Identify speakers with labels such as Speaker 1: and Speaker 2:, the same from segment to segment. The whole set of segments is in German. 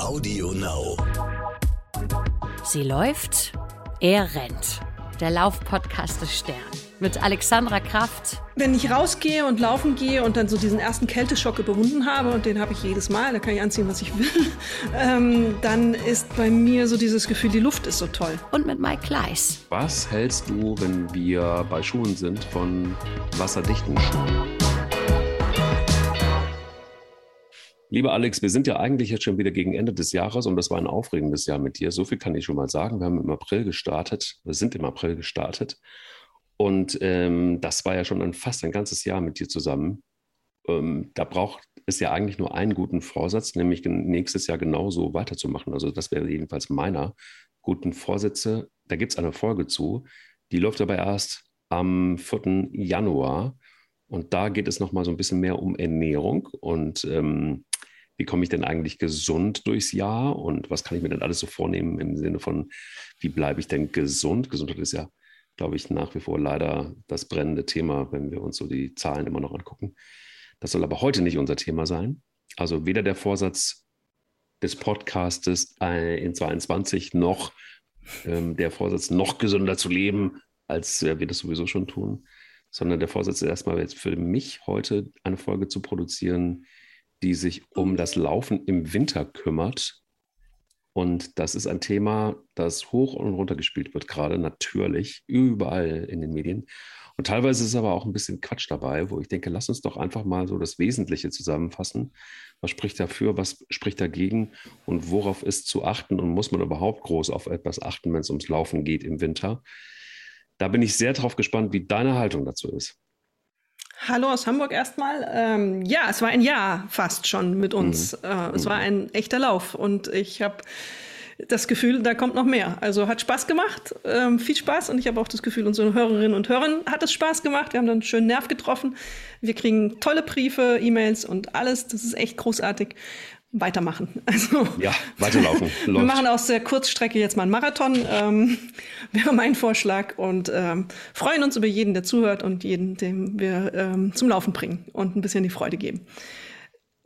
Speaker 1: Audio Now.
Speaker 2: Sie läuft, er rennt. Der Laufpodcast des Stern. Mit Alexandra Kraft.
Speaker 3: Wenn ich rausgehe und laufen gehe und dann so diesen ersten Kälteschock überwunden habe, und den habe ich jedes Mal, da kann ich anziehen, was ich will, ähm, dann ist bei mir so dieses Gefühl, die Luft ist so toll.
Speaker 2: Und mit Mike Kleiss.
Speaker 4: Was hältst du, wenn wir bei Schuhen sind, von wasserdichten Schuhen? Lieber Alex, wir sind ja eigentlich jetzt schon wieder gegen Ende des Jahres und das war ein aufregendes Jahr mit dir. So viel kann ich schon mal sagen. Wir haben im April gestartet, wir sind im April gestartet und ähm, das war ja schon ein, fast ein ganzes Jahr mit dir zusammen. Ähm, da braucht es ja eigentlich nur einen guten Vorsatz, nämlich nächstes Jahr genauso weiterzumachen. Also das wäre jedenfalls meiner guten Vorsätze. Da gibt es eine Folge zu, die läuft aber erst am 4. Januar. Und da geht es nochmal so ein bisschen mehr um Ernährung und ähm, wie komme ich denn eigentlich gesund durchs Jahr und was kann ich mir denn alles so vornehmen im Sinne von, wie bleibe ich denn gesund? Gesundheit ist ja, glaube ich, nach wie vor leider das brennende Thema, wenn wir uns so die Zahlen immer noch angucken. Das soll aber heute nicht unser Thema sein. Also weder der Vorsatz des Podcastes äh, in 22 noch ähm, der Vorsatz, noch gesünder zu leben, als wir das sowieso schon tun, sondern der Vorsatz ist erstmal jetzt für mich heute eine Folge zu produzieren, die sich um das Laufen im Winter kümmert. Und das ist ein Thema, das hoch und runter gespielt wird, gerade natürlich, überall in den Medien. Und teilweise ist aber auch ein bisschen Quatsch dabei, wo ich denke, lass uns doch einfach mal so das Wesentliche zusammenfassen. Was spricht dafür, was spricht dagegen und worauf ist zu achten und muss man überhaupt groß auf etwas achten, wenn es ums Laufen geht im Winter? Da bin ich sehr drauf gespannt, wie deine Haltung dazu ist.
Speaker 3: Hallo aus Hamburg erstmal. Ähm, ja, es war ein Jahr fast schon mit uns. Mhm. Äh, es war ein echter Lauf und ich habe das Gefühl, da kommt noch mehr. Also hat Spaß gemacht, ähm, viel Spaß und ich habe auch das Gefühl, unseren Hörerinnen und Hörern hat es Spaß gemacht. Wir haben dann einen schönen Nerv getroffen. Wir kriegen tolle Briefe, E-Mails und alles. Das ist echt großartig weitermachen. Also,
Speaker 4: ja, weiterlaufen.
Speaker 3: wir machen aus der Kurzstrecke jetzt mal einen Marathon, ähm, wäre mein Vorschlag. Und ähm, freuen uns über jeden, der zuhört und jeden, den wir ähm, zum Laufen bringen und ein bisschen die Freude geben.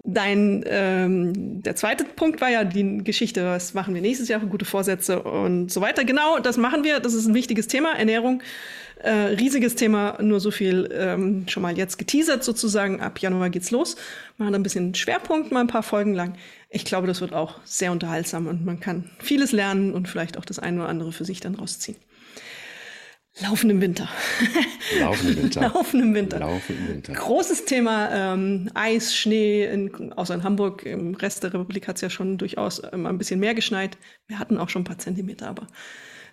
Speaker 3: Dein, ähm, der zweite Punkt war ja die Geschichte, was machen wir nächstes Jahr für gute Vorsätze und so weiter. Genau, das machen wir. Das ist ein wichtiges Thema, Ernährung. Äh, riesiges Thema, nur so viel ähm, schon mal jetzt geteasert sozusagen. Ab Januar geht's los. Machen ein bisschen Schwerpunkt, mal ein paar Folgen lang. Ich glaube, das wird auch sehr unterhaltsam und man kann vieles lernen und vielleicht auch das eine oder andere für sich dann rausziehen. Laufen im Winter.
Speaker 4: Laufen im Winter.
Speaker 3: Laufen im Winter.
Speaker 4: Laufen im Winter.
Speaker 3: Großes Thema ähm, Eis, Schnee, in, außer in Hamburg. Im Rest der Republik hat es ja schon durchaus ähm, ein bisschen mehr geschneit. Wir hatten auch schon ein paar Zentimeter, aber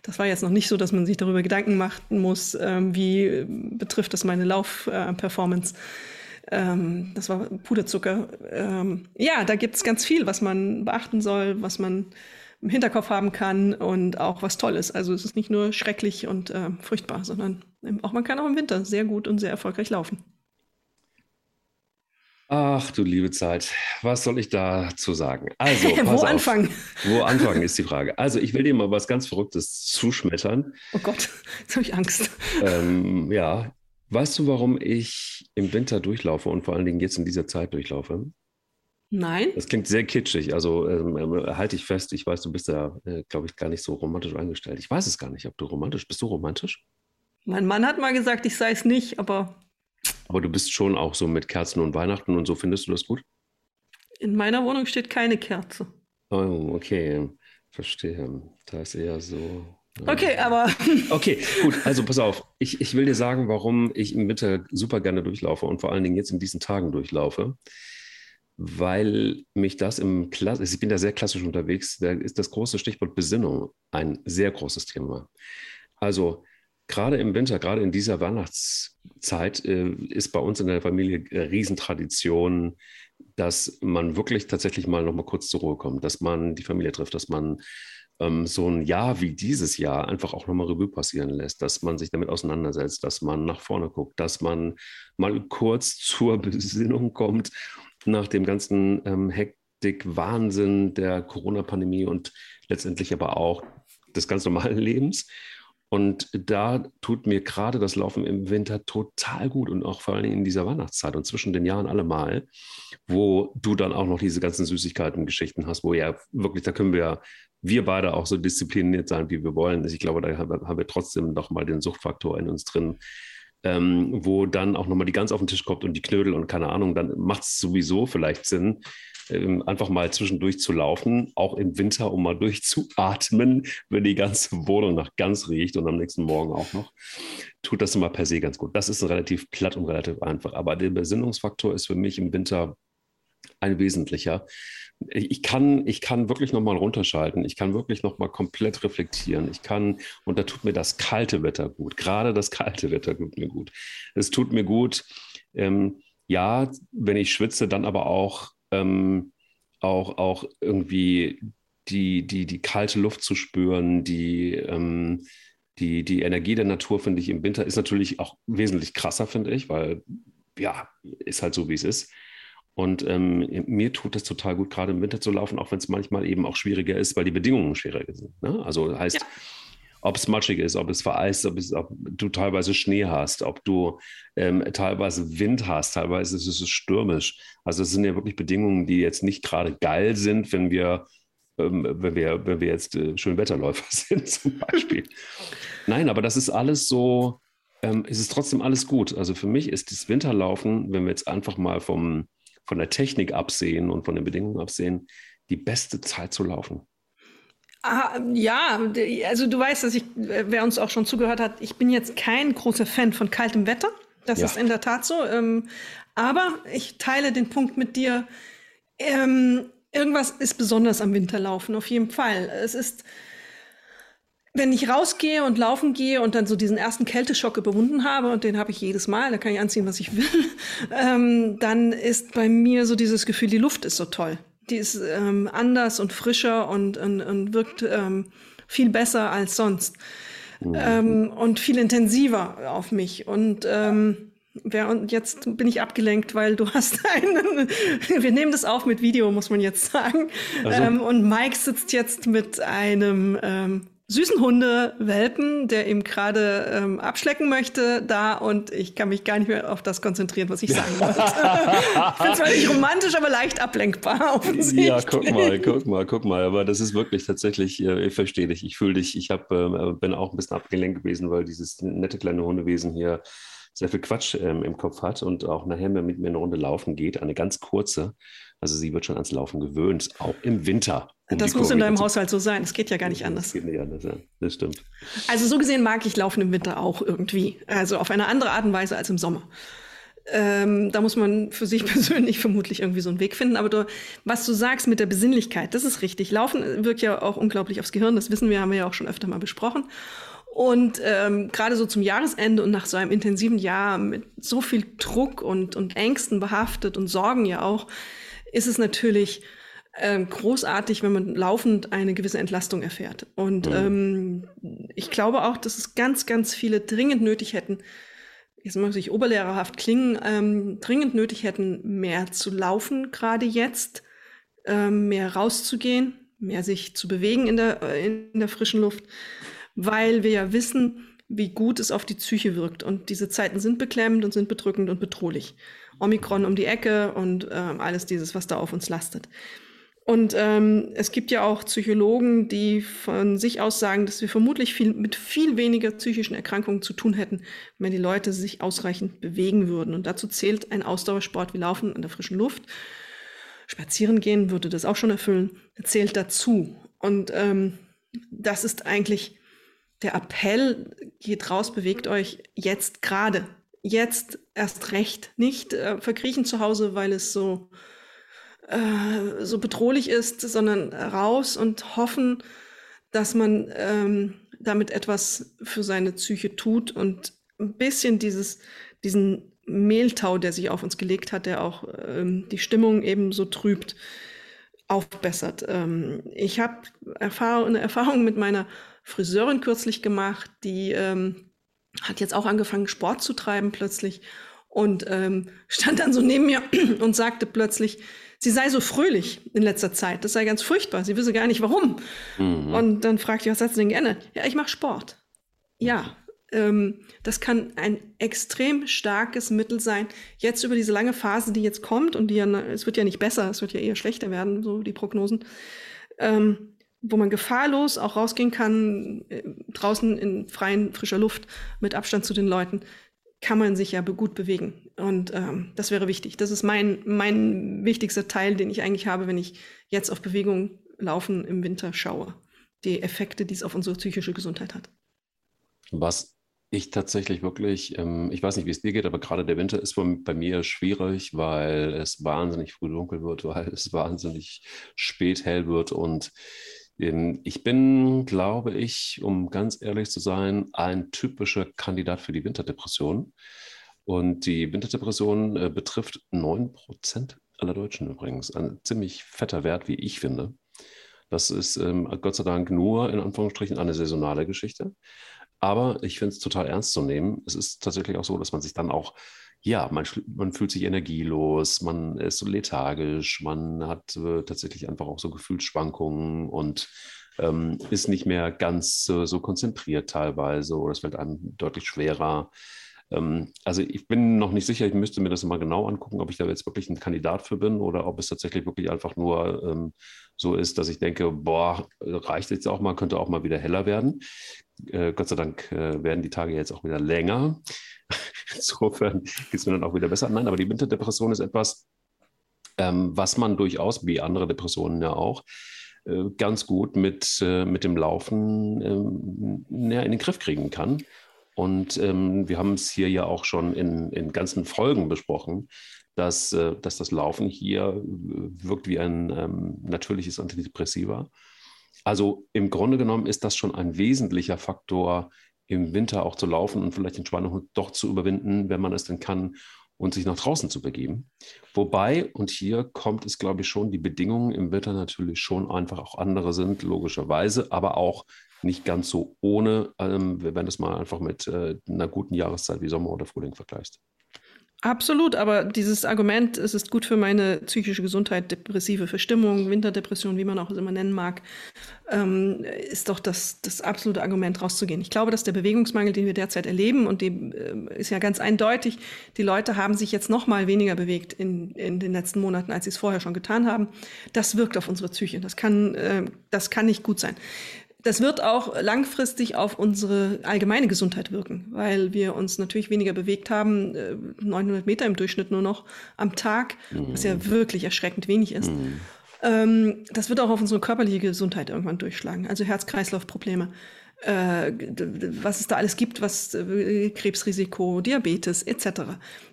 Speaker 3: das war jetzt noch nicht so, dass man sich darüber Gedanken machen muss, ähm, wie betrifft das meine Laufperformance. Ähm, das war Puderzucker. Ähm, ja, da gibt es ganz viel, was man beachten soll, was man im Hinterkopf haben kann und auch was Tolles. Also es ist nicht nur schrecklich und äh, furchtbar, sondern auch man kann auch im Winter sehr gut und sehr erfolgreich laufen.
Speaker 4: Ach du liebe Zeit, was soll ich dazu sagen? Also,
Speaker 3: wo anfangen?
Speaker 4: Wo anfangen ist die Frage. Also, ich will dir mal was ganz Verrücktes zuschmettern.
Speaker 3: Oh Gott, jetzt habe ich Angst.
Speaker 4: Ähm, ja, weißt du, warum ich im Winter durchlaufe und vor allen Dingen jetzt in dieser Zeit durchlaufe?
Speaker 3: Nein.
Speaker 4: Das klingt sehr kitschig. Also ähm, äh, halte ich fest, ich weiß, du bist da, äh, glaube ich, gar nicht so romantisch eingestellt. Ich weiß es gar nicht, ob du romantisch bist. Du romantisch?
Speaker 3: Mein Mann hat mal gesagt, ich sei es nicht, aber.
Speaker 4: Aber du bist schon auch so mit Kerzen und Weihnachten und so, findest du das gut?
Speaker 3: In meiner Wohnung steht keine Kerze.
Speaker 4: Oh, okay. Verstehe. Da ist eher so.
Speaker 3: Okay, aber.
Speaker 4: Okay, gut. Also pass auf. Ich, ich will dir sagen, warum ich im Winter super gerne durchlaufe und vor allen Dingen jetzt in diesen Tagen durchlaufe weil mich das im Klass ich bin da sehr klassisch unterwegs, da ist das große Stichwort Besinnung ein sehr großes Thema. Also gerade im Winter, gerade in dieser Weihnachtszeit äh, ist bei uns in der Familie Riesentradition, dass man wirklich tatsächlich mal noch mal kurz zur Ruhe kommt, dass man die Familie trifft, dass man ähm, so ein Jahr wie dieses Jahr einfach auch nochmal Revue passieren lässt, dass man sich damit auseinandersetzt, dass man nach vorne guckt, dass man mal kurz zur Besinnung kommt nach dem ganzen ähm, Hektik, Wahnsinn der Corona-Pandemie und letztendlich aber auch des ganz normalen Lebens. Und da tut mir gerade das Laufen im Winter total gut und auch vor allem in dieser Weihnachtszeit und zwischen den Jahren allemal, wo du dann auch noch diese ganzen Süßigkeiten-Geschichten hast, wo ja wirklich, da können wir, wir beide auch so diszipliniert sein, wie wir wollen. Ich glaube, da haben wir trotzdem noch mal den Suchtfaktor in uns drin. Ähm, wo dann auch nochmal die Gans auf den Tisch kommt und die Knödel und keine Ahnung, dann macht es sowieso vielleicht Sinn, ähm, einfach mal zwischendurch zu laufen, auch im Winter, um mal durchzuatmen, wenn die ganze Wohnung nach Gans riecht und am nächsten Morgen auch noch, tut das immer per se ganz gut. Das ist relativ platt und relativ einfach. Aber der Besinnungsfaktor ist für mich im Winter ein wesentlicher. Ich kann, ich kann wirklich nochmal runterschalten. Ich kann wirklich nochmal komplett reflektieren. Ich kann, und da tut mir das kalte Wetter gut. Gerade das kalte Wetter tut mir gut. Es tut mir gut, ähm, ja, wenn ich schwitze, dann aber auch ähm, auch, auch irgendwie die, die, die kalte Luft zu spüren, die, ähm, die, die Energie der Natur, finde ich, im Winter ist natürlich auch wesentlich krasser, finde ich, weil ja, ist halt so, wie es ist. Und ähm, mir tut es total gut, gerade im Winter zu laufen, auch wenn es manchmal eben auch schwieriger ist, weil die Bedingungen schwieriger sind. Ne? Also heißt, ja ob es matschig ist, ob es vereist, ob, es, ob du teilweise Schnee hast, ob du ähm, teilweise Wind hast, teilweise ist es stürmisch. Also es sind ja wirklich Bedingungen, die jetzt nicht gerade geil sind, wenn wir, ähm, wenn wir, wenn wir jetzt äh, Schönwetterläufer sind zum Beispiel. Nein, aber das ist alles so, ähm, es ist trotzdem alles gut. Also für mich ist das Winterlaufen, wenn wir jetzt einfach mal vom, von der Technik absehen und von den Bedingungen absehen, die beste Zeit zu laufen.
Speaker 3: Ah, ja, also du weißt, dass ich, wer uns auch schon zugehört hat, ich bin jetzt kein großer Fan von kaltem Wetter. Das ja. ist in der Tat so. Ähm, aber ich teile den Punkt mit dir. Ähm, irgendwas ist besonders am Winterlaufen, auf jeden Fall. Es ist, wenn ich rausgehe und laufen gehe und dann so diesen ersten Kälteschock überwunden habe, und den habe ich jedes Mal, da kann ich anziehen, was ich will, ähm, dann ist bei mir so dieses Gefühl, die Luft ist so toll die ist ähm, anders und frischer und, und, und wirkt ähm, viel besser als sonst. Mhm. Ähm, und viel intensiver auf mich. Und ähm, wer, und jetzt bin ich abgelenkt, weil du hast einen, wir nehmen das auf mit Video, muss man jetzt sagen. Also. Ähm, und Mike sitzt jetzt mit einem ähm, süßen Hunde Welpen, der ihm gerade ähm, abschlecken möchte, da und ich kann mich gar nicht mehr auf das konzentrieren, was ich sagen wollte. ich bin zwar nicht romantisch, aber leicht ablenkbar. Offensichtlich.
Speaker 4: Ja, guck mal, guck mal, guck mal. Aber das ist wirklich tatsächlich, äh, ich verstehe dich, ich fühle dich. Ich hab, äh, bin auch ein bisschen abgelenkt gewesen, weil dieses nette kleine Hundewesen hier sehr viel Quatsch ähm, im Kopf hat und auch nachher mit mir eine Runde laufen geht, eine ganz kurze. Also sie wird schon ans Laufen gewöhnt, auch im Winter.
Speaker 3: Um das muss in deinem Haushalt so sein. Es geht ja gar nicht anders.
Speaker 4: Das geht nicht anders, ja. Das stimmt.
Speaker 3: Also so gesehen mag ich Laufen im Winter auch irgendwie. Also auf eine andere Art und Weise als im Sommer. Ähm, da muss man für sich persönlich vermutlich irgendwie so einen Weg finden. Aber du, was du sagst mit der Besinnlichkeit, das ist richtig. Laufen wirkt ja auch unglaublich aufs Gehirn. Das wissen wir, haben wir ja auch schon öfter mal besprochen. Und ähm, gerade so zum Jahresende und nach so einem intensiven Jahr mit so viel Druck und, und Ängsten behaftet und Sorgen ja auch, ist es natürlich äh, großartig, wenn man laufend eine gewisse Entlastung erfährt. Und mhm. ähm, ich glaube auch, dass es ganz, ganz viele dringend nötig hätten, jetzt muss ich oberlehrerhaft klingen, ähm, dringend nötig hätten, mehr zu laufen, gerade jetzt, ähm, mehr rauszugehen, mehr sich zu bewegen in der, äh, in der frischen Luft, weil wir ja wissen, wie gut es auf die Psyche wirkt. Und diese Zeiten sind beklemmend und sind bedrückend und bedrohlich. Omikron um die Ecke und ähm, alles dieses, was da auf uns lastet. Und ähm, es gibt ja auch Psychologen, die von sich aus sagen, dass wir vermutlich viel, mit viel weniger psychischen Erkrankungen zu tun hätten, wenn die Leute sich ausreichend bewegen würden. Und dazu zählt ein Ausdauersport wie Laufen an der frischen Luft. Spazieren gehen würde das auch schon erfüllen. Zählt dazu. Und ähm, das ist eigentlich der Appell, geht raus, bewegt euch jetzt gerade jetzt erst recht nicht äh, verkriechen zu Hause, weil es so, äh, so bedrohlich ist, sondern raus und hoffen, dass man ähm, damit etwas für seine Psyche tut und ein bisschen dieses, diesen Mehltau, der sich auf uns gelegt hat, der auch ähm, die Stimmung eben so trübt, aufbessert. Ähm, ich habe Erfahrung, eine Erfahrung mit meiner Friseurin kürzlich gemacht, die ähm, hat jetzt auch angefangen, Sport zu treiben plötzlich und ähm, stand dann so neben mir und sagte plötzlich, sie sei so fröhlich in letzter Zeit. Das sei ganz furchtbar. Sie wisse gar nicht warum. Mhm. Und dann fragte ich, was hat sie denn geändert? Ja, ich mache Sport. Ja, ähm, das kann ein extrem starkes Mittel sein. Jetzt über diese lange Phase, die jetzt kommt und die ja, es wird ja nicht besser, es wird ja eher schlechter werden, so die Prognosen, ähm, wo man gefahrlos auch rausgehen kann, äh, draußen in freien, frischer Luft mit Abstand zu den Leuten, kann man sich ja gut bewegen. Und ähm, das wäre wichtig. Das ist mein, mein wichtigster Teil, den ich eigentlich habe, wenn ich jetzt auf Bewegung laufen im Winter schaue. Die Effekte, die es auf unsere psychische Gesundheit hat.
Speaker 4: Was ich tatsächlich wirklich, ähm, ich weiß nicht, wie es dir geht, aber gerade der Winter ist bei mir schwierig, weil es wahnsinnig früh dunkel wird, weil es wahnsinnig spät hell wird. Und ich bin, glaube ich, um ganz ehrlich zu sein, ein typischer Kandidat für die Winterdepression. Und die Winterdepression äh, betrifft 9% aller Deutschen übrigens. Ein ziemlich fetter Wert, wie ich finde. Das ist ähm, Gott sei Dank nur in Anführungsstrichen eine saisonale Geschichte. Aber ich finde es total ernst zu nehmen. Es ist tatsächlich auch so, dass man sich dann auch, ja, man, man fühlt sich energielos, man ist so lethargisch, man hat äh, tatsächlich einfach auch so Gefühlsschwankungen und ähm, ist nicht mehr ganz äh, so konzentriert teilweise oder es fällt einem deutlich schwerer. Ähm, also ich bin noch nicht sicher, ich müsste mir das mal genau angucken, ob ich da jetzt wirklich ein Kandidat für bin oder ob es tatsächlich wirklich einfach nur ähm, so ist, dass ich denke, boah, reicht jetzt auch mal, könnte auch mal wieder heller werden. Äh, Gott sei Dank äh, werden die Tage jetzt auch wieder länger. Insofern geht es mir dann auch wieder besser. Nein, aber die Winterdepression ist etwas, ähm, was man durchaus, wie andere Depressionen ja auch, äh, ganz gut mit, äh, mit dem Laufen näher in den Griff kriegen kann. Und ähm, wir haben es hier ja auch schon in, in ganzen Folgen besprochen, dass, äh, dass das Laufen hier äh, wirkt wie ein ähm, natürliches Antidepressiva. Also im Grunde genommen ist das schon ein wesentlicher Faktor, im Winter auch zu laufen und vielleicht den Schweinehund doch zu überwinden, wenn man es denn kann und sich nach draußen zu begeben. Wobei, und hier kommt es, glaube ich, schon, die Bedingungen im Winter natürlich schon einfach auch andere sind, logischerweise, aber auch nicht ganz so ohne, ähm, wenn du es mal einfach mit äh, einer guten Jahreszeit wie Sommer oder Frühling vergleichst.
Speaker 3: Absolut, aber dieses Argument, es ist gut für meine psychische Gesundheit, depressive Verstimmung, Winterdepression, wie man auch es immer nennen mag, ähm, ist doch das, das absolute Argument rauszugehen. Ich glaube, dass der Bewegungsmangel, den wir derzeit erleben, und dem äh, ist ja ganz eindeutig, die Leute haben sich jetzt noch mal weniger bewegt in, in den letzten Monaten, als sie es vorher schon getan haben. Das wirkt auf unsere Psyche. Das kann, äh, das kann nicht gut sein das wird auch langfristig auf unsere allgemeine Gesundheit wirken, weil wir uns natürlich weniger bewegt haben, 900 äh, Meter im Durchschnitt nur noch am Tag, was ja mhm. wirklich erschreckend wenig ist. Ähm, das wird auch auf unsere körperliche Gesundheit irgendwann durchschlagen, also Herz-Kreislauf-Probleme äh, was es da alles gibt, was äh, Krebsrisiko, Diabetes etc.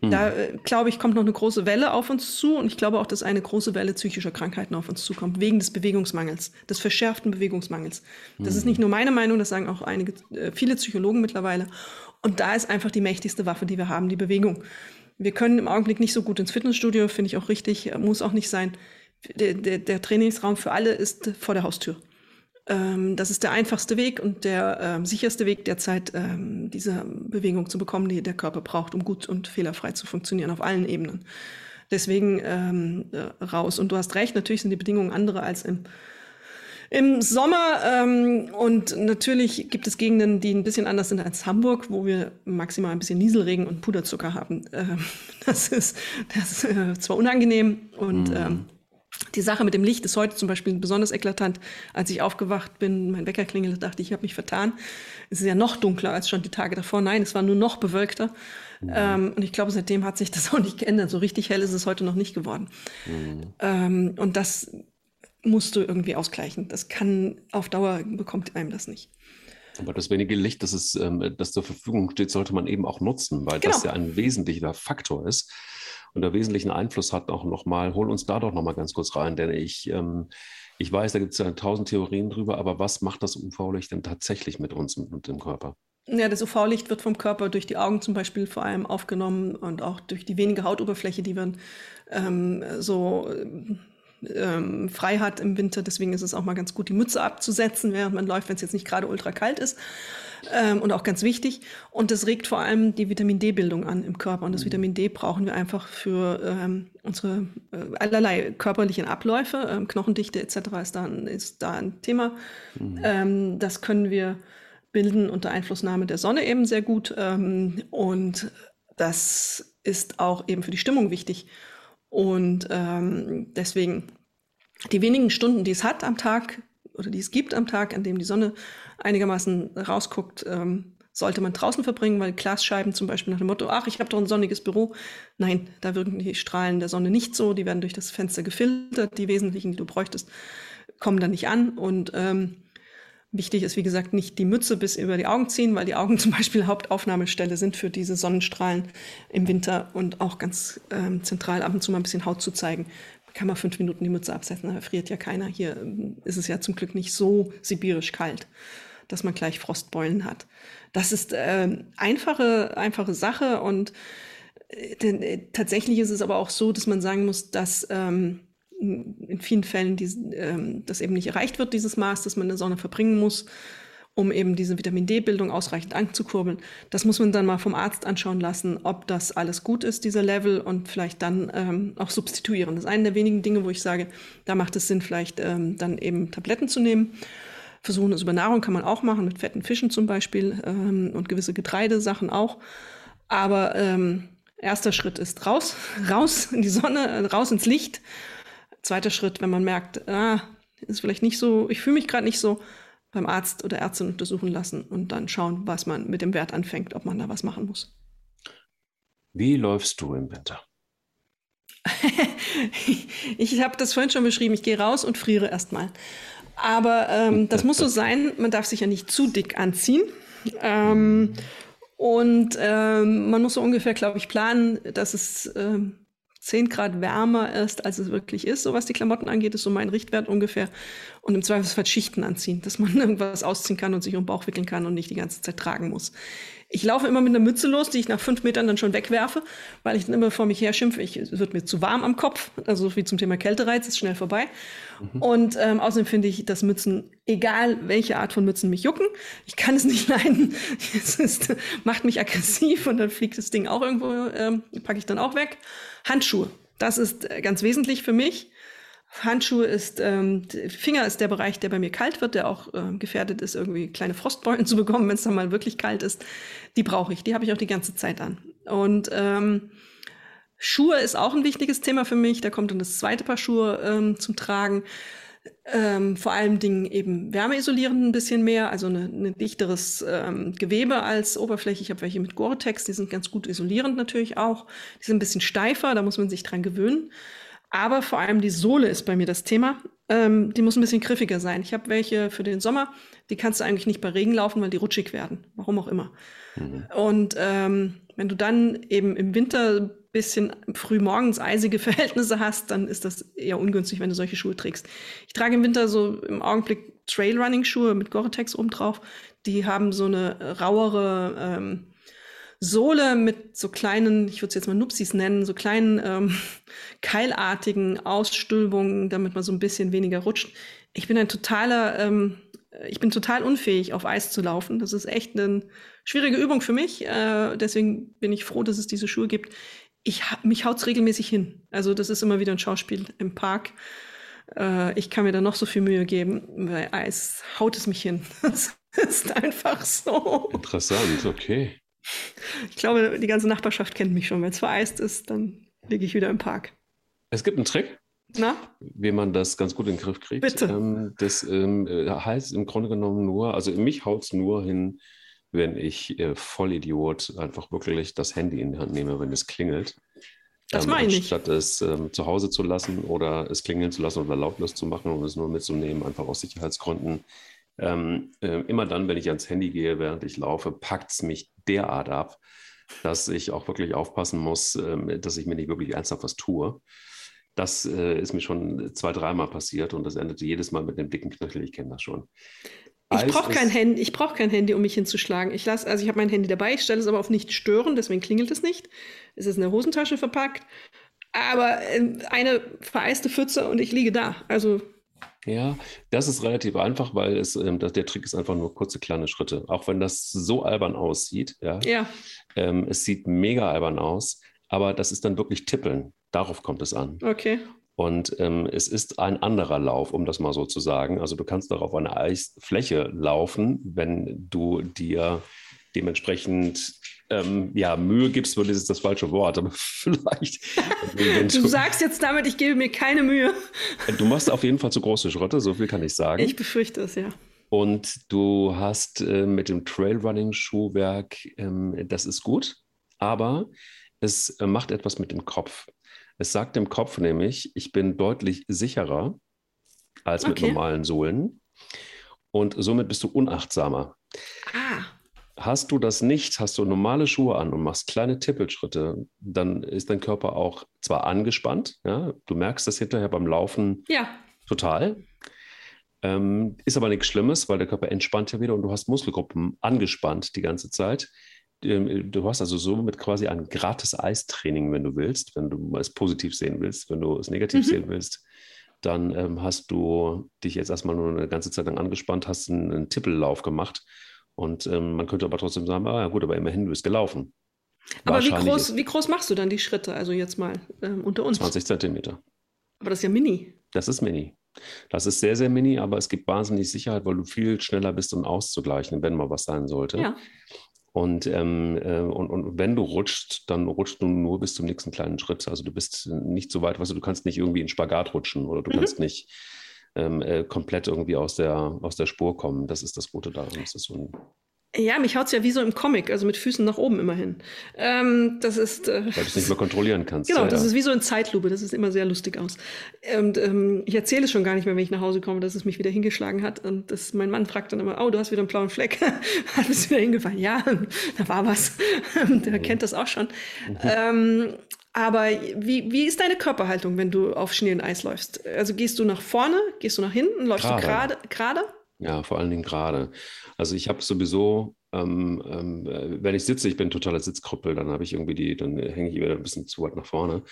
Speaker 3: Mhm. Da äh, glaube ich, kommt noch eine große Welle auf uns zu und ich glaube auch, dass eine große Welle psychischer Krankheiten auf uns zukommt, wegen des Bewegungsmangels, des verschärften Bewegungsmangels. Das mhm. ist nicht nur meine Meinung, das sagen auch einige, viele Psychologen mittlerweile. Und da ist einfach die mächtigste Waffe, die wir haben, die Bewegung. Wir können im Augenblick nicht so gut ins Fitnessstudio, finde ich auch richtig, muss auch nicht sein. Der, der, der Trainingsraum für alle ist vor der Haustür. Ähm, das ist der einfachste Weg und der ähm, sicherste Weg derzeit, ähm, diese Bewegung zu bekommen, die der Körper braucht, um gut und fehlerfrei zu funktionieren auf allen Ebenen. Deswegen ähm, äh, raus. Und du hast recht, natürlich sind die Bedingungen andere als im, im Sommer. Ähm, und natürlich gibt es Gegenden, die ein bisschen anders sind als Hamburg, wo wir maximal ein bisschen Nieselregen und Puderzucker haben. Ähm, das ist, das ist äh, zwar unangenehm und mhm die Sache mit dem Licht ist heute zum Beispiel besonders eklatant. Als ich aufgewacht bin, mein Wecker klingelte, dachte ich, ich habe mich vertan. Es ist ja noch dunkler als schon die Tage davor. Nein, es war nur noch bewölkter. Mhm. Ähm, und ich glaube, seitdem hat sich das auch nicht geändert. So richtig hell ist es heute noch nicht geworden. Mhm. Ähm, und das musst du irgendwie ausgleichen. Das kann auf Dauer bekommt einem das nicht.
Speaker 4: Aber das wenige Licht, das, ist, ähm, das zur Verfügung steht, sollte man eben auch nutzen, weil genau. das ja ein wesentlicher Faktor ist und da wesentlichen Einfluss hat auch nochmal, hol uns da doch nochmal ganz kurz rein, denn ich, ähm, ich weiß, da gibt es ja tausend Theorien drüber, aber was macht das UV-Licht denn tatsächlich mit uns und dem Körper?
Speaker 3: Ja, das UV-Licht wird vom Körper durch die Augen zum Beispiel vor allem aufgenommen und auch durch die wenige Hautoberfläche, die man ähm, so ähm, frei hat im Winter. Deswegen ist es auch mal ganz gut, die Mütze abzusetzen, während man läuft, wenn es jetzt nicht gerade ultra kalt ist ähm, und auch ganz wichtig. Und das regt vor allem die Vitamin D-Bildung an im Körper. Und das mhm. Vitamin D brauchen wir einfach für ähm, unsere äh, allerlei körperlichen Abläufe. Ähm, Knochendichte etc. ist da, ist da ein Thema. Mhm. Ähm, das können wir bilden unter Einflussnahme der Sonne eben sehr gut. Ähm, und das ist auch eben für die Stimmung wichtig. Und ähm, deswegen die wenigen Stunden, die es hat am Tag oder die es gibt am Tag, an dem die Sonne einigermaßen rausguckt, ähm, sollte man draußen verbringen, weil Glasscheiben zum Beispiel nach dem Motto, ach, ich habe doch ein sonniges Büro. Nein, da wirken die Strahlen der Sonne nicht so, die werden durch das Fenster gefiltert, die wesentlichen, die du bräuchtest, kommen dann nicht an. Und ähm, wichtig ist, wie gesagt, nicht die Mütze bis über die Augen ziehen, weil die Augen zum Beispiel Hauptaufnahmestelle sind für diese Sonnenstrahlen im Winter und auch ganz ähm, zentral ab und zu mal ein bisschen Haut zu zeigen. Kann man fünf Minuten die Mütze absetzen, da friert ja keiner. Hier ähm, ist es ja zum Glück nicht so sibirisch kalt dass man gleich Frostbeulen hat. Das ist äh, einfache, einfache Sache und äh, denn, äh, tatsächlich ist es aber auch so, dass man sagen muss, dass ähm, in vielen Fällen die, ähm, das eben nicht erreicht wird, dieses Maß, dass man in der Sonne verbringen muss, um eben diese Vitamin D-Bildung ausreichend anzukurbeln. Das muss man dann mal vom Arzt anschauen lassen, ob das alles gut ist, dieser Level, und vielleicht dann ähm, auch substituieren. Das ist eine der wenigen Dinge, wo ich sage, da macht es Sinn, vielleicht ähm, dann eben Tabletten zu nehmen versuchen es über Nahrung kann man auch machen, mit fetten Fischen zum Beispiel ähm, und gewisse Getreidesachen auch. Aber ähm, erster Schritt ist raus, raus in die Sonne, raus ins Licht. Zweiter Schritt, wenn man merkt, ah, ist vielleicht nicht so, ich fühle mich gerade nicht so, beim Arzt oder Ärztin untersuchen lassen und dann schauen, was man mit dem Wert anfängt, ob man da was machen muss.
Speaker 4: Wie läufst du im Winter?
Speaker 3: ich habe das vorhin schon beschrieben. Ich gehe raus und friere erstmal. Aber ähm, das muss so sein. Man darf sich ja nicht zu dick anziehen. Ähm, und ähm, man muss so ungefähr, glaube ich, planen, dass es ähm, 10 Grad wärmer ist, als es wirklich ist. So was die Klamotten angeht, ist so mein Richtwert ungefähr. Und im Zweifelsfall Schichten anziehen, dass man irgendwas ausziehen kann und sich um den Bauch wickeln kann und nicht die ganze Zeit tragen muss. Ich laufe immer mit einer Mütze los, die ich nach fünf Metern dann schon wegwerfe, weil ich dann immer vor mich her schimpfe, ich, es wird mir zu warm am Kopf. Also wie zum Thema Kältereiz, ist schnell vorbei. Mhm. Und ähm, außerdem finde ich, dass Mützen, egal welche Art von Mützen mich jucken, ich kann es nicht leiden. Es ist, macht mich aggressiv und dann fliegt das Ding auch irgendwo, ähm, packe ich dann auch weg. Handschuhe, das ist äh, ganz wesentlich für mich. Handschuhe ist, ähm, Finger ist der Bereich, der bei mir kalt wird, der auch äh, gefährdet ist, irgendwie kleine Frostbeulen zu bekommen, wenn es dann mal wirklich kalt ist. Die brauche ich, die habe ich auch die ganze Zeit an. Und ähm, Schuhe ist auch ein wichtiges Thema für mich. Da kommt dann das zweite Paar Schuhe ähm, zum Tragen. Ähm, vor allem Dingen eben wärmeisolierend ein bisschen mehr, also ein ne dichteres ähm, Gewebe als Oberfläche. Ich habe welche mit Gore-Tex, die sind ganz gut isolierend natürlich auch. Die sind ein bisschen steifer, da muss man sich dran gewöhnen. Aber vor allem die Sohle ist bei mir das Thema. Ähm, die muss ein bisschen griffiger sein. Ich habe welche für den Sommer, die kannst du eigentlich nicht bei Regen laufen, weil die rutschig werden. Warum auch immer. Mhm. Und ähm, wenn du dann eben im Winter ein bisschen früh morgens eisige Verhältnisse hast, dann ist das eher ungünstig, wenn du solche Schuhe trägst. Ich trage im Winter so im Augenblick Trailrunning-Schuhe mit Gore-Tex oben drauf. Die haben so eine rauere ähm, Sohle mit so kleinen, ich würde es jetzt mal Nupsis nennen, so kleinen ähm, keilartigen Ausstülbungen, damit man so ein bisschen weniger rutscht. Ich bin ein totaler, ähm, ich bin total unfähig, auf Eis zu laufen. Das ist echt eine schwierige Übung für mich. Äh, deswegen bin ich froh, dass es diese Schuhe gibt. Ich, mich haut's regelmäßig hin. Also das ist immer wieder ein Schauspiel im Park. Äh, ich kann mir da noch so viel Mühe geben, weil Eis haut es mich hin. Das ist einfach so.
Speaker 4: Interessant, okay.
Speaker 3: Ich glaube, die ganze Nachbarschaft kennt mich schon. Wenn es vereist ist, dann liege ich wieder im Park.
Speaker 4: Es gibt einen Trick,
Speaker 3: Na?
Speaker 4: wie man das ganz gut in den Griff kriegt.
Speaker 3: Bitte.
Speaker 4: Ähm, das ähm, äh, heißt im Grunde genommen nur, also mich haut es nur hin, wenn ich äh, Vollidiot einfach wirklich das Handy in die Hand nehme, wenn es klingelt.
Speaker 3: Das ähm, meine ich.
Speaker 4: Statt es ähm, zu Hause zu lassen oder es klingeln zu lassen oder lautlos zu machen und es nur mitzunehmen, einfach aus Sicherheitsgründen. Ähm, äh, immer dann, wenn ich ans Handy gehe, während ich laufe, packt es mich derart ab, dass ich auch wirklich aufpassen muss, äh, dass ich mir nicht wirklich ernsthaft was tue. Das äh, ist mir schon zwei, dreimal passiert und das endete jedes Mal mit einem dicken Knöchel. Ich kenne das schon.
Speaker 3: Ich brauche kein Handy, ich brauche kein Handy, um mich hinzuschlagen. Ich lasse, also ich habe mein Handy dabei, ich stelle es aber auf nicht stören, deswegen klingelt es nicht. Es ist in der Hosentasche verpackt. Aber äh, eine vereiste Pfütze und ich liege da. Also
Speaker 4: ja, das ist relativ einfach, weil es, ähm, der Trick ist einfach nur kurze kleine Schritte. Auch wenn das so albern aussieht, ja.
Speaker 3: ja.
Speaker 4: Ähm, es sieht mega albern aus, aber das ist dann wirklich Tippeln. Darauf kommt es an.
Speaker 3: Okay.
Speaker 4: Und ähm, es ist ein anderer Lauf, um das mal so zu sagen. Also du kannst doch auf einer Eisfläche laufen, wenn du dir dementsprechend ähm, ja, Mühe gibst, würde ist das falsche Wort, aber vielleicht.
Speaker 3: du, du, sagst jetzt damit, ich gebe mir keine Mühe.
Speaker 4: Du machst auf jeden Fall zu große Schritte, so viel kann ich sagen.
Speaker 3: Ich befürchte es, ja.
Speaker 4: Und du hast äh, mit dem Trailrunning-Schuhwerk, ähm, das ist gut, aber es äh, macht etwas mit dem Kopf. Es sagt dem Kopf nämlich, ich bin deutlich sicherer als mit okay. normalen Sohlen und somit bist du unachtsamer. Ah. Hast du das nicht, hast du normale Schuhe an und machst kleine Tippelschritte, dann ist dein Körper auch zwar angespannt, ja, du merkst das hinterher beim Laufen
Speaker 3: ja.
Speaker 4: total, ähm, ist aber nichts Schlimmes, weil der Körper entspannt ja wieder und du hast Muskelgruppen angespannt die ganze Zeit. Ähm, du hast also somit quasi ein gratis Eistraining, wenn du willst, wenn du es positiv sehen willst, wenn du es negativ mhm. sehen willst. Dann ähm, hast du dich jetzt erstmal nur eine ganze Zeit lang angespannt, hast einen, einen Tippellauf gemacht. Und ähm, man könnte aber trotzdem sagen, ah, ja gut, aber immerhin, du bist gelaufen.
Speaker 3: Aber wie groß, wie groß machst du dann die Schritte? Also jetzt mal ähm, unter uns.
Speaker 4: 20 Zentimeter.
Speaker 3: Aber das ist ja mini.
Speaker 4: Das ist mini. Das ist sehr, sehr mini, aber es gibt wahnsinnig Sicherheit, weil du viel schneller bist, um auszugleichen, wenn mal was sein sollte. Ja. Und, ähm, äh, und, und wenn du rutschst, dann rutschst du nur bis zum nächsten kleinen Schritt. Also du bist nicht so weit, weißt du, du kannst nicht irgendwie in Spagat rutschen oder du mhm. kannst nicht ähm, äh, komplett irgendwie aus der, aus der Spur kommen. Das ist das Gute daran. Das ist so ein
Speaker 3: ja, mich haut es ja wie so im Comic, also mit Füßen nach oben immerhin. Ähm, das ist.
Speaker 4: Äh, Weil du es nicht mehr kontrollieren kannst.
Speaker 3: Genau, ja, das ja. ist wie so in Zeitlupe, das sieht immer sehr lustig aus. Und ähm, ich erzähle es schon gar nicht mehr, wenn ich nach Hause komme, dass es mich wieder hingeschlagen hat. Und das, mein Mann fragt dann immer, oh, du hast wieder einen blauen Fleck. hat es wieder hingefallen? Ja, da war was. Der mhm. kennt das auch schon. Mhm. Ähm, aber wie, wie ist deine Körperhaltung, wenn du auf Schnee und Eis läufst? Also gehst du nach vorne, gehst du nach hinten, läufst grade. du gerade?
Speaker 4: Ja, vor allen Dingen gerade. Also ich habe sowieso, ähm, ähm, äh, wenn ich sitze, ich bin totaler Sitzkrüppel, dann habe ich irgendwie die, dann hänge ich wieder ein bisschen zu weit nach vorne.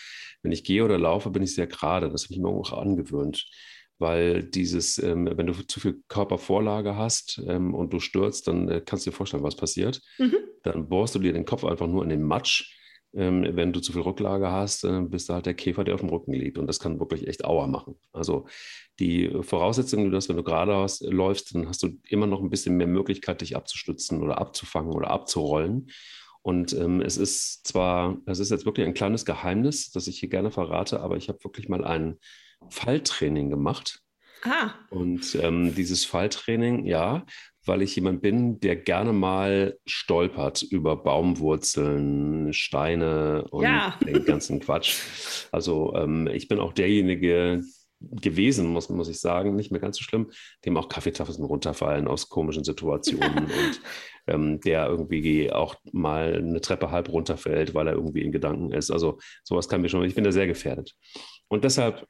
Speaker 4: Wenn ich gehe oder laufe, bin ich sehr gerade. Das habe ich mir auch angewöhnt. Weil dieses, ähm, wenn du zu viel Körpervorlage hast ähm, und du stürzt, dann äh, kannst du dir vorstellen, was passiert. Mhm. Dann bohrst du dir den Kopf einfach nur in den Matsch wenn du zu viel Rücklage hast, äh, bist du halt der Käfer, der auf dem Rücken liegt. Und das kann wirklich echt Aua machen. Also die Voraussetzung, dass wenn du geradeaus läufst, dann hast du immer noch ein bisschen mehr Möglichkeit, dich abzustützen oder abzufangen oder abzurollen. Und ähm, es ist zwar, es ist jetzt wirklich ein kleines Geheimnis, das ich hier gerne verrate, aber ich habe wirklich mal ein Falltraining gemacht.
Speaker 3: Ah.
Speaker 4: Und ähm, dieses Falltraining, ja, weil ich jemand bin, der gerne mal stolpert über Baumwurzeln, Steine und ja. den ganzen Quatsch. Also ähm, ich bin auch derjenige gewesen, muss, muss ich sagen, nicht mehr ganz so schlimm, dem auch Kaffeetafeln runterfallen aus komischen Situationen und ähm, der irgendwie auch mal eine Treppe halb runterfällt, weil er irgendwie in Gedanken ist. Also sowas kann mir schon, ich bin da sehr gefährdet. Und deshalb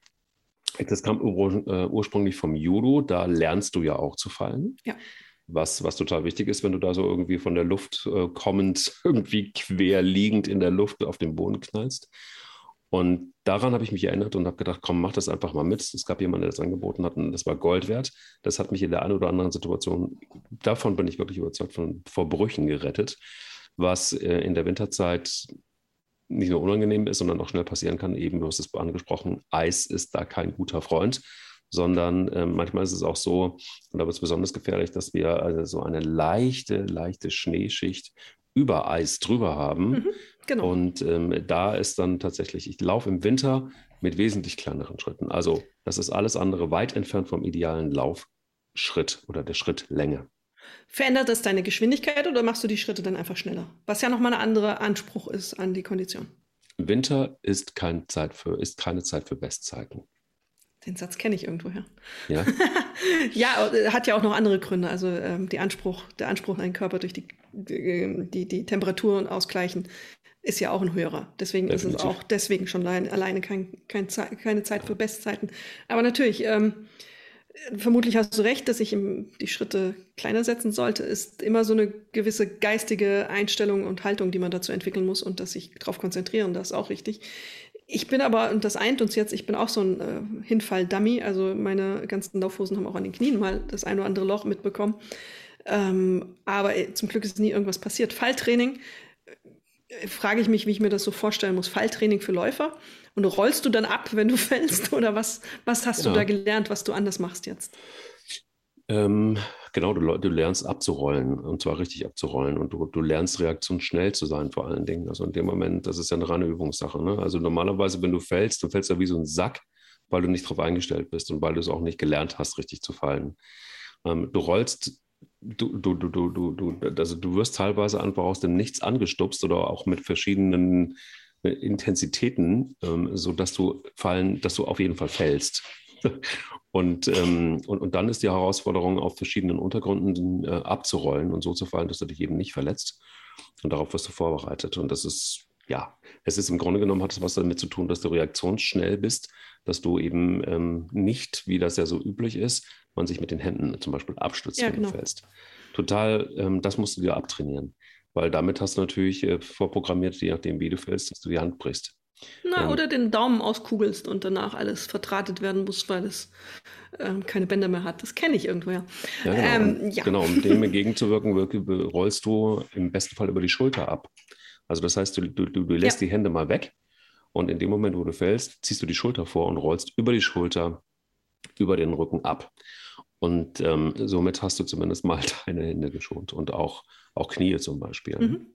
Speaker 4: das kam äh, ursprünglich vom Judo, da lernst du ja auch zu fallen.
Speaker 3: Ja
Speaker 4: was, was total wichtig ist, wenn du da so irgendwie von der Luft äh, kommend, irgendwie quer liegend in der Luft auf den Boden knallst. Und daran habe ich mich erinnert und habe gedacht, komm, mach das einfach mal mit. Es gab jemanden, der das angeboten hat und das war Gold wert. Das hat mich in der einen oder anderen Situation, davon bin ich wirklich überzeugt, von vor Brüchen gerettet, was äh, in der Winterzeit nicht nur unangenehm ist, sondern auch schnell passieren kann. Eben, du hast es angesprochen, Eis ist da kein guter Freund sondern äh, manchmal ist es auch so, und da wird es besonders gefährlich, dass wir also so eine leichte, leichte Schneeschicht über Eis drüber haben. Mhm, genau. Und ähm, da ist dann tatsächlich, ich laufe im Winter mit wesentlich kleineren Schritten. Also das ist alles andere weit entfernt vom idealen Laufschritt oder der Schrittlänge.
Speaker 3: Verändert das deine Geschwindigkeit oder machst du die Schritte dann einfach schneller? Was ja nochmal ein anderer Anspruch ist an die Kondition.
Speaker 4: Winter ist, kein Zeit für, ist keine Zeit für Bestzeiten.
Speaker 3: Den Satz kenne ich irgendwoher.
Speaker 4: Ja.
Speaker 3: ja, äh, hat ja auch noch andere Gründe. Also ähm, Anspruch, der Anspruch, einen Körper durch die, die, die Temperaturen ausgleichen, ist ja auch ein höherer. Deswegen Definitiv. ist es auch deswegen schon allein, alleine kein, kein keine Zeit für Bestzeiten. Aber natürlich, ähm, vermutlich hast du recht, dass ich die Schritte kleiner setzen sollte. Ist immer so eine gewisse geistige Einstellung und Haltung, die man dazu entwickeln muss und dass sich darauf konzentrieren, das ist auch richtig. Ich bin aber, und das eint uns jetzt, ich bin auch so ein äh, Hinfall-Dummy. Also meine ganzen Laufhosen haben auch an den Knien mal das ein oder andere Loch mitbekommen. Ähm, aber äh, zum Glück ist nie irgendwas passiert. Falltraining frage ich mich, wie ich mir das so vorstellen muss. Falltraining für Läufer. Und rollst du dann ab, wenn du fällst? Oder was, was hast ja. du da gelernt, was du anders machst jetzt?
Speaker 4: Ähm, genau, du, du, lernst abzurollen und zwar richtig abzurollen und du, du, lernst reaktionsschnell zu sein vor allen Dingen. Also in dem Moment, das ist ja eine reine Übungssache. Ne? Also normalerweise, wenn du fällst, du fällst ja wie so ein Sack, weil du nicht darauf eingestellt bist und weil du es auch nicht gelernt hast, richtig zu fallen. Ähm, du rollst du, du, du, du, du, du, also du wirst teilweise einfach aus dem Nichts angestupst oder auch mit verschiedenen Intensitäten, ähm, sodass du fallen, dass du auf jeden Fall fällst. und, ähm, und, und dann ist die Herausforderung, auf verschiedenen Untergründen äh, abzurollen und so zu fallen, dass du dich eben nicht verletzt. Und darauf wirst du vorbereitet. Und das ist, ja, es ist im Grunde genommen, hat es was damit zu tun, dass du reaktionsschnell bist, dass du eben ähm, nicht, wie das ja so üblich ist, man sich mit den Händen zum Beispiel abstützt, ja, wenn genau. du fällst. Total, ähm, das musst du dir abtrainieren. Weil damit hast du natürlich äh, vorprogrammiert, je nachdem, wie du fällst, dass du die Hand brichst.
Speaker 3: Na, ähm, oder den Daumen auskugelst und danach alles verdrahtet werden muss, weil es ähm, keine Bänder mehr hat. Das kenne ich irgendwoher.
Speaker 4: Ja, genau. Ähm, ja. genau, um dem entgegenzuwirken, rollst du im besten Fall über die Schulter ab. Also das heißt, du, du, du lässt ja. die Hände mal weg und in dem Moment, wo du fällst, ziehst du die Schulter vor und rollst über die Schulter, über den Rücken ab. Und ähm, somit hast du zumindest mal deine Hände geschont und auch, auch Knie zum Beispiel. Mhm.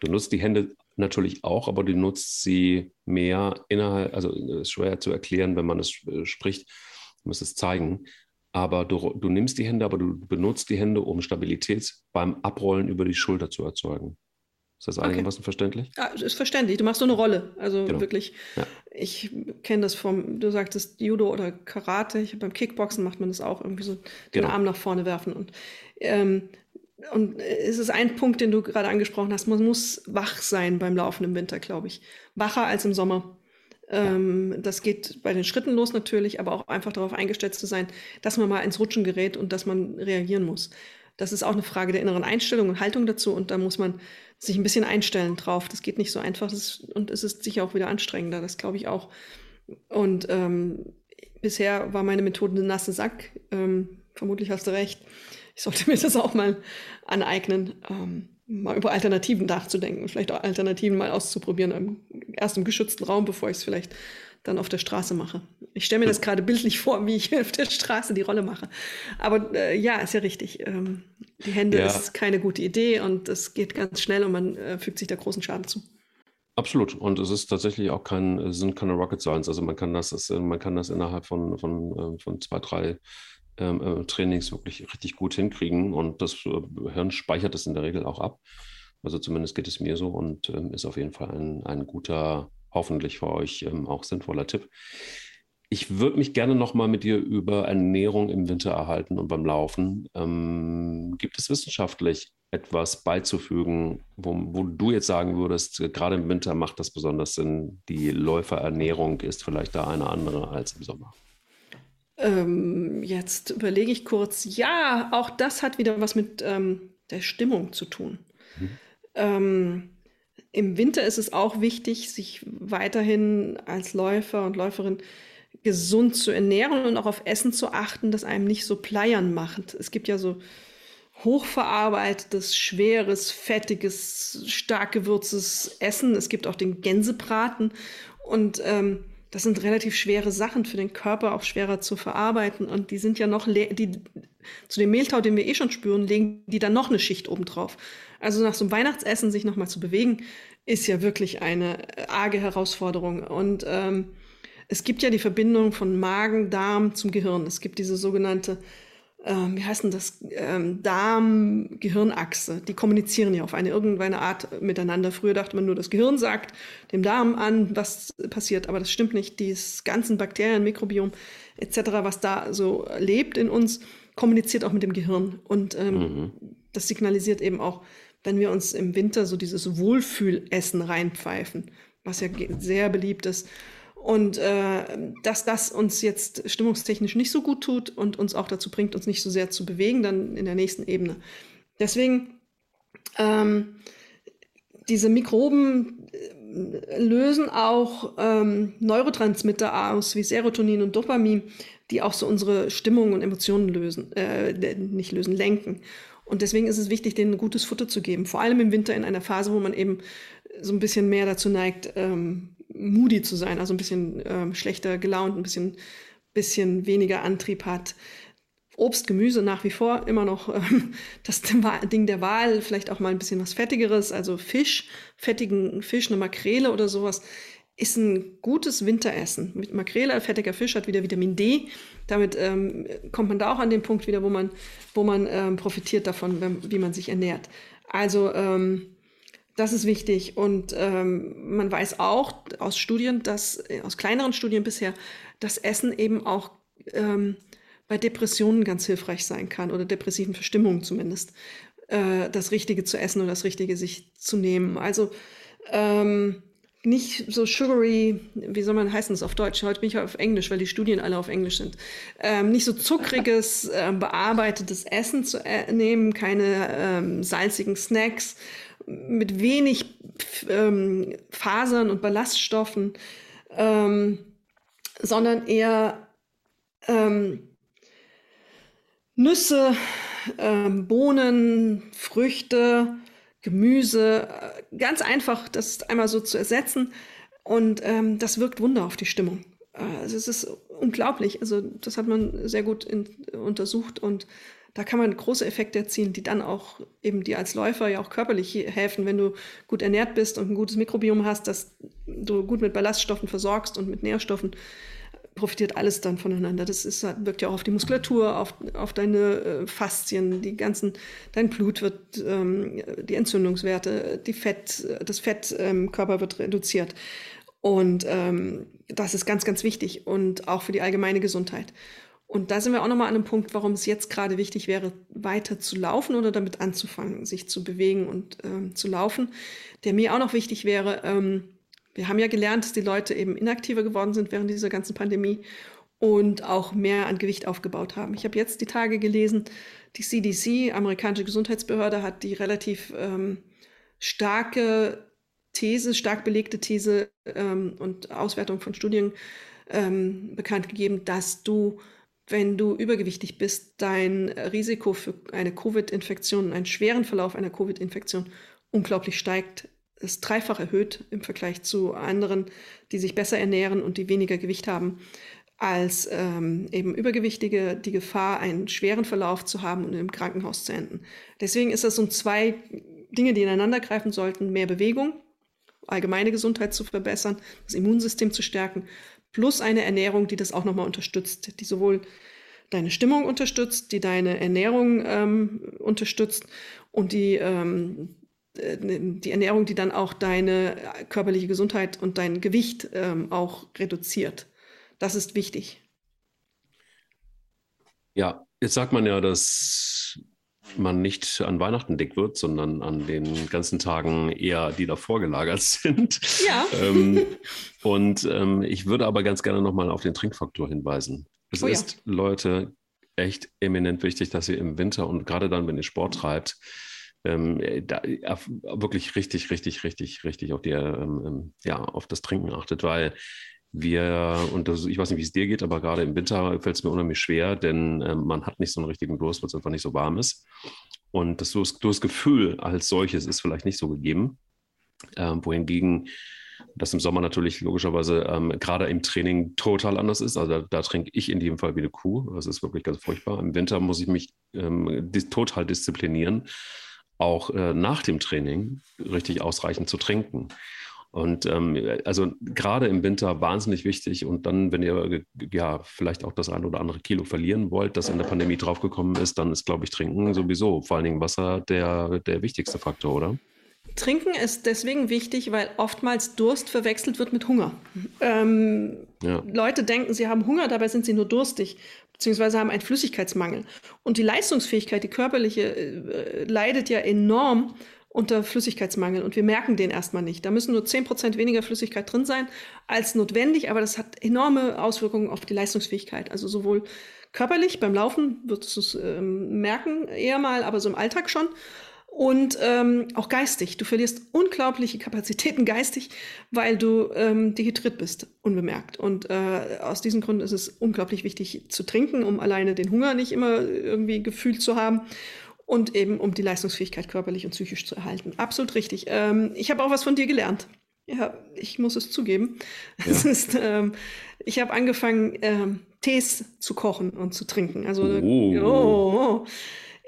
Speaker 4: Du nutzt die Hände natürlich auch, aber du nutzt sie mehr innerhalb, also ist schwer zu erklären, wenn man es äh, spricht, du musst es zeigen. Aber du, du nimmst die Hände, aber du benutzt die Hände, um Stabilität beim Abrollen über die Schulter zu erzeugen. Ist das einigermaßen okay. verständlich?
Speaker 3: Ja, ist verständlich. Du machst so eine Rolle. Also genau. wirklich, ja. ich kenne das vom, du sagtest Judo oder Karate. Ich, beim Kickboxen macht man das auch irgendwie so, den genau. Arm nach vorne werfen. Und, ähm, und es ist ein Punkt, den du gerade angesprochen hast. Man muss wach sein beim Laufen im Winter, glaube ich. Wacher als im Sommer. Ähm, ja. Das geht bei den Schritten los natürlich, aber auch einfach darauf eingestellt zu sein, dass man mal ins Rutschen gerät und dass man reagieren muss. Das ist auch eine Frage der inneren Einstellung und Haltung dazu. Und da muss man sich ein bisschen einstellen drauf. Das geht nicht so einfach ist, und es ist sicher auch wieder anstrengender, das glaube ich auch. Und ähm, bisher war meine Methode ein nasse Sack. Ähm, vermutlich hast du recht. Ich sollte mir das auch mal aneignen, ähm, mal über Alternativen nachzudenken, vielleicht auch Alternativen mal auszuprobieren, erst im geschützten Raum, bevor ich es vielleicht dann auf der Straße mache. Ich stelle mir das gerade bildlich vor, wie ich auf der Straße die Rolle mache. Aber äh, ja, ist ja richtig. Ähm, die Hände ja. ist keine gute Idee und es geht ganz schnell und man äh, fügt sich da großen Schaden zu.
Speaker 4: Absolut. Und es ist tatsächlich auch kein, sind keine Rocket Science. Also man kann das, das man kann das innerhalb von, von, äh, von zwei, drei ähm, äh, Trainings wirklich richtig gut hinkriegen. Und das äh, Hirn speichert es in der Regel auch ab. Also zumindest geht es mir so und ähm, ist auf jeden Fall ein, ein guter, hoffentlich für euch ähm, auch sinnvoller Tipp. Ich würde mich gerne noch mal mit dir über Ernährung im Winter erhalten und beim Laufen. Ähm, gibt es wissenschaftlich etwas beizufügen, wo, wo, du jetzt sagen würdest, gerade im Winter macht das besonders Sinn, die Läuferernährung ist vielleicht da eine andere als im Sommer?
Speaker 3: Ähm, jetzt überlege ich kurz. Ja, auch das hat wieder was mit ähm, der Stimmung zu tun. Ähm, Im Winter ist es auch wichtig, sich weiterhin als Läufer und Läuferin gesund zu ernähren und auch auf Essen zu achten, das einem nicht so pleiern macht. Es gibt ja so hochverarbeitetes, schweres, fettiges, stark gewürztes Essen. Es gibt auch den Gänsebraten und ähm, das sind relativ schwere Sachen für den Körper, auch schwerer zu verarbeiten. Und die sind ja noch, die, zu dem Mehltau, den wir eh schon spüren, legen die dann noch eine Schicht obendrauf. Also nach so einem Weihnachtsessen sich nochmal zu bewegen, ist ja wirklich eine arge Herausforderung. Und ähm, es gibt ja die Verbindung von Magen, Darm zum Gehirn. Es gibt diese sogenannte, ähm, wie heißt denn das, ähm, Darm-Gehirnachse. Die kommunizieren ja auf eine irgendeine Art miteinander. Früher dachte man nur, das Gehirn sagt dem Darm an, was passiert, aber das stimmt nicht. Dieses ganzen Bakterien, Mikrobiom etc., was da so lebt in uns, kommuniziert auch mit dem Gehirn. Und ähm, mhm. das signalisiert eben auch, wenn wir uns im Winter so dieses Wohlfühlessen reinpfeifen, was ja sehr beliebt ist, und äh, dass das uns jetzt stimmungstechnisch nicht so gut tut und uns auch dazu bringt, uns nicht so sehr zu bewegen, dann in der nächsten Ebene. Deswegen, ähm, diese Mikroben äh, lösen auch ähm, Neurotransmitter aus, wie Serotonin und Dopamin, die auch so unsere Stimmung und Emotionen lösen, äh, nicht lösen, lenken. Und deswegen ist es wichtig, denen gutes Futter zu geben. Vor allem im Winter in einer Phase, wo man eben so ein bisschen mehr dazu neigt, ähm, moody zu sein, also ein bisschen ähm, schlechter gelaunt, ein bisschen, bisschen weniger Antrieb hat. Obst, Gemüse nach wie vor immer noch ähm, das Ding der Wahl, vielleicht auch mal ein bisschen was Fettigeres, also Fisch, fettigen Fisch, eine Makrele oder sowas, ist ein gutes Winteressen. Mit Makrele, fettiger Fisch hat wieder Vitamin D. Damit ähm, kommt man da auch an den Punkt wieder, wo man, wo man ähm, profitiert davon, wie man sich ernährt. Also ähm, das ist wichtig. Und ähm, man weiß auch aus Studien, dass, aus kleineren Studien bisher, dass Essen eben auch ähm, bei Depressionen ganz hilfreich sein kann oder depressiven Verstimmungen zumindest, äh, das Richtige zu essen oder das Richtige sich zu nehmen. Also ähm, nicht so sugary, wie soll man heißen das auf Deutsch? Heute bin ich auf Englisch, weil die Studien alle auf Englisch sind. Ähm, nicht so zuckriges, äh, bearbeitetes Essen zu äh, nehmen, keine ähm, salzigen Snacks, mit wenig ähm, Fasern und Ballaststoffen, ähm, sondern eher ähm, Nüsse, ähm, Bohnen, Früchte, Gemüse, äh, ganz einfach das einmal so zu ersetzen. Und ähm, das wirkt Wunder auf die Stimmung. Äh, also es ist unglaublich. Also das hat man sehr gut in, untersucht und da kann man große Effekte erzielen, die dann auch eben dir als Läufer ja auch körperlich helfen, wenn du gut ernährt bist und ein gutes Mikrobiom hast, dass du gut mit Ballaststoffen versorgst und mit Nährstoffen profitiert alles dann voneinander. Das ist, wirkt ja auch auf die Muskulatur, auf, auf deine äh, Faszien, die ganzen, dein Blut wird, ähm, die Entzündungswerte, die Fett, das Fett im Körper wird reduziert. Und ähm, das ist ganz, ganz wichtig und auch für die allgemeine Gesundheit. Und da sind wir auch nochmal an einem Punkt, warum es jetzt gerade wichtig wäre, weiter zu laufen oder damit anzufangen, sich zu bewegen und ähm, zu laufen. Der mir auch noch wichtig wäre, ähm, wir haben ja gelernt, dass die Leute eben inaktiver geworden sind während dieser ganzen Pandemie und auch mehr an Gewicht aufgebaut haben. Ich habe jetzt die Tage gelesen, die CDC, amerikanische Gesundheitsbehörde, hat die relativ ähm, starke These, stark belegte These ähm, und Auswertung von Studien ähm, bekannt gegeben, dass du, wenn du übergewichtig bist, dein Risiko für eine Covid-Infektion, einen schweren Verlauf einer Covid-Infektion unglaublich steigt ist dreifach erhöht im Vergleich zu anderen, die sich besser ernähren und die weniger Gewicht haben, als ähm, eben Übergewichtige die Gefahr, einen schweren Verlauf zu haben und im Krankenhaus zu enden. Deswegen ist das so zwei Dinge, die ineinander greifen sollten. Mehr Bewegung, allgemeine Gesundheit zu verbessern, das Immunsystem zu stärken, plus eine Ernährung, die das auch nochmal unterstützt, die sowohl deine Stimmung unterstützt, die deine Ernährung ähm, unterstützt und die ähm, äh, die Ernährung, die dann auch deine körperliche Gesundheit und dein Gewicht ähm, auch reduziert. Das ist wichtig.
Speaker 4: Ja, jetzt sagt man ja, dass man nicht an Weihnachten dick wird, sondern an den ganzen Tagen eher, die davor gelagert sind.
Speaker 3: Ja.
Speaker 4: ähm, und ähm, ich würde aber ganz gerne nochmal auf den Trinkfaktor hinweisen. Es oh, ist, ja. Leute, echt eminent wichtig, dass ihr im Winter und gerade dann, wenn ihr Sport treibt, ähm, da, wirklich richtig, richtig, richtig, richtig auf, die, ähm, ähm, ja, auf das Trinken achtet, weil wir, und das, ich weiß nicht, wie es dir geht, aber gerade im Winter fällt es mir unheimlich schwer, denn äh, man hat nicht so einen richtigen Durst, weil es einfach nicht so warm ist. Und das Durstgefühl als solches ist vielleicht nicht so gegeben. Äh, wohingegen das im Sommer natürlich logischerweise ähm, gerade im Training total anders ist. Also da, da, trinke ich in jedem Fall wie eine Kuh. Das ist wirklich ganz furchtbar. Im Winter muss ich mich ähm, dis total disziplinieren auch äh, nach dem Training richtig ausreichend zu trinken. Und ähm, also gerade im Winter wahnsinnig wichtig. Und dann, wenn ihr ja vielleicht auch das ein oder andere Kilo verlieren wollt, das in der Pandemie draufgekommen ist, dann ist, glaube ich, Trinken sowieso, vor allen Dingen Wasser, der, der wichtigste Faktor, oder?
Speaker 3: Trinken ist deswegen wichtig, weil oftmals Durst verwechselt wird mit Hunger. Ähm, ja. Leute denken, sie haben Hunger, dabei sind sie nur durstig beziehungsweise haben einen Flüssigkeitsmangel. Und die Leistungsfähigkeit, die körperliche, äh, leidet ja enorm unter Flüssigkeitsmangel und wir merken den erstmal nicht. Da müssen nur 10% weniger Flüssigkeit drin sein als notwendig, aber das hat enorme Auswirkungen auf die Leistungsfähigkeit. Also sowohl körperlich beim Laufen wird es ähm, merken eher mal, aber so im Alltag schon und ähm, auch geistig. Du verlierst unglaubliche Kapazitäten geistig, weil du ähm, dehydriert bist, unbemerkt. Und äh, aus diesem Grund ist es unglaublich wichtig zu trinken, um alleine den Hunger nicht immer irgendwie gefühlt zu haben. Und eben um die Leistungsfähigkeit körperlich und psychisch zu erhalten. Absolut richtig. Ähm, ich habe auch was von dir gelernt. Ja, ich muss es zugeben. Ja. Es ist, ähm, ich habe angefangen, ähm, Tees zu kochen und zu trinken. Also, oh. oh, oh.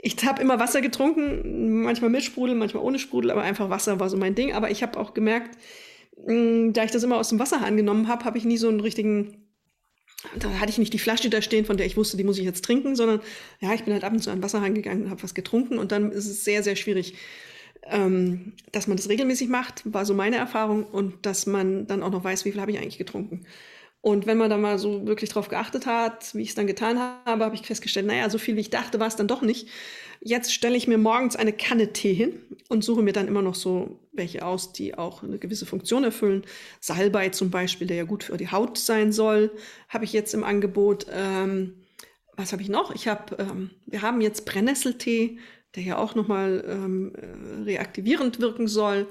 Speaker 3: ich habe immer Wasser getrunken, manchmal mit Sprudel, manchmal ohne Sprudel, aber einfach Wasser war so mein Ding. Aber ich habe auch gemerkt, mh, da ich das immer aus dem Wasser angenommen habe, habe ich nie so einen richtigen da hatte ich nicht die Flasche da stehen, von der ich wusste, die muss ich jetzt trinken, sondern ja, ich bin halt ab und zu an Wasser reingegangen und habe was getrunken und dann ist es sehr, sehr schwierig, ähm, dass man das regelmäßig macht, war so meine Erfahrung und dass man dann auch noch weiß, wie viel habe ich eigentlich getrunken. Und wenn man da mal so wirklich drauf geachtet hat, wie ich es dann getan habe, habe ich festgestellt, naja, so viel wie ich dachte, war es dann doch nicht. Jetzt stelle ich mir morgens eine Kanne Tee hin und suche mir dann immer noch so welche aus, die auch eine gewisse Funktion erfüllen. Salbei zum Beispiel, der ja gut für die Haut sein soll, habe ich jetzt im Angebot. Ähm, was habe ich noch? Ich habe, ähm, wir haben jetzt Brennnesseltee, der ja auch nochmal ähm, äh, reaktivierend wirken soll.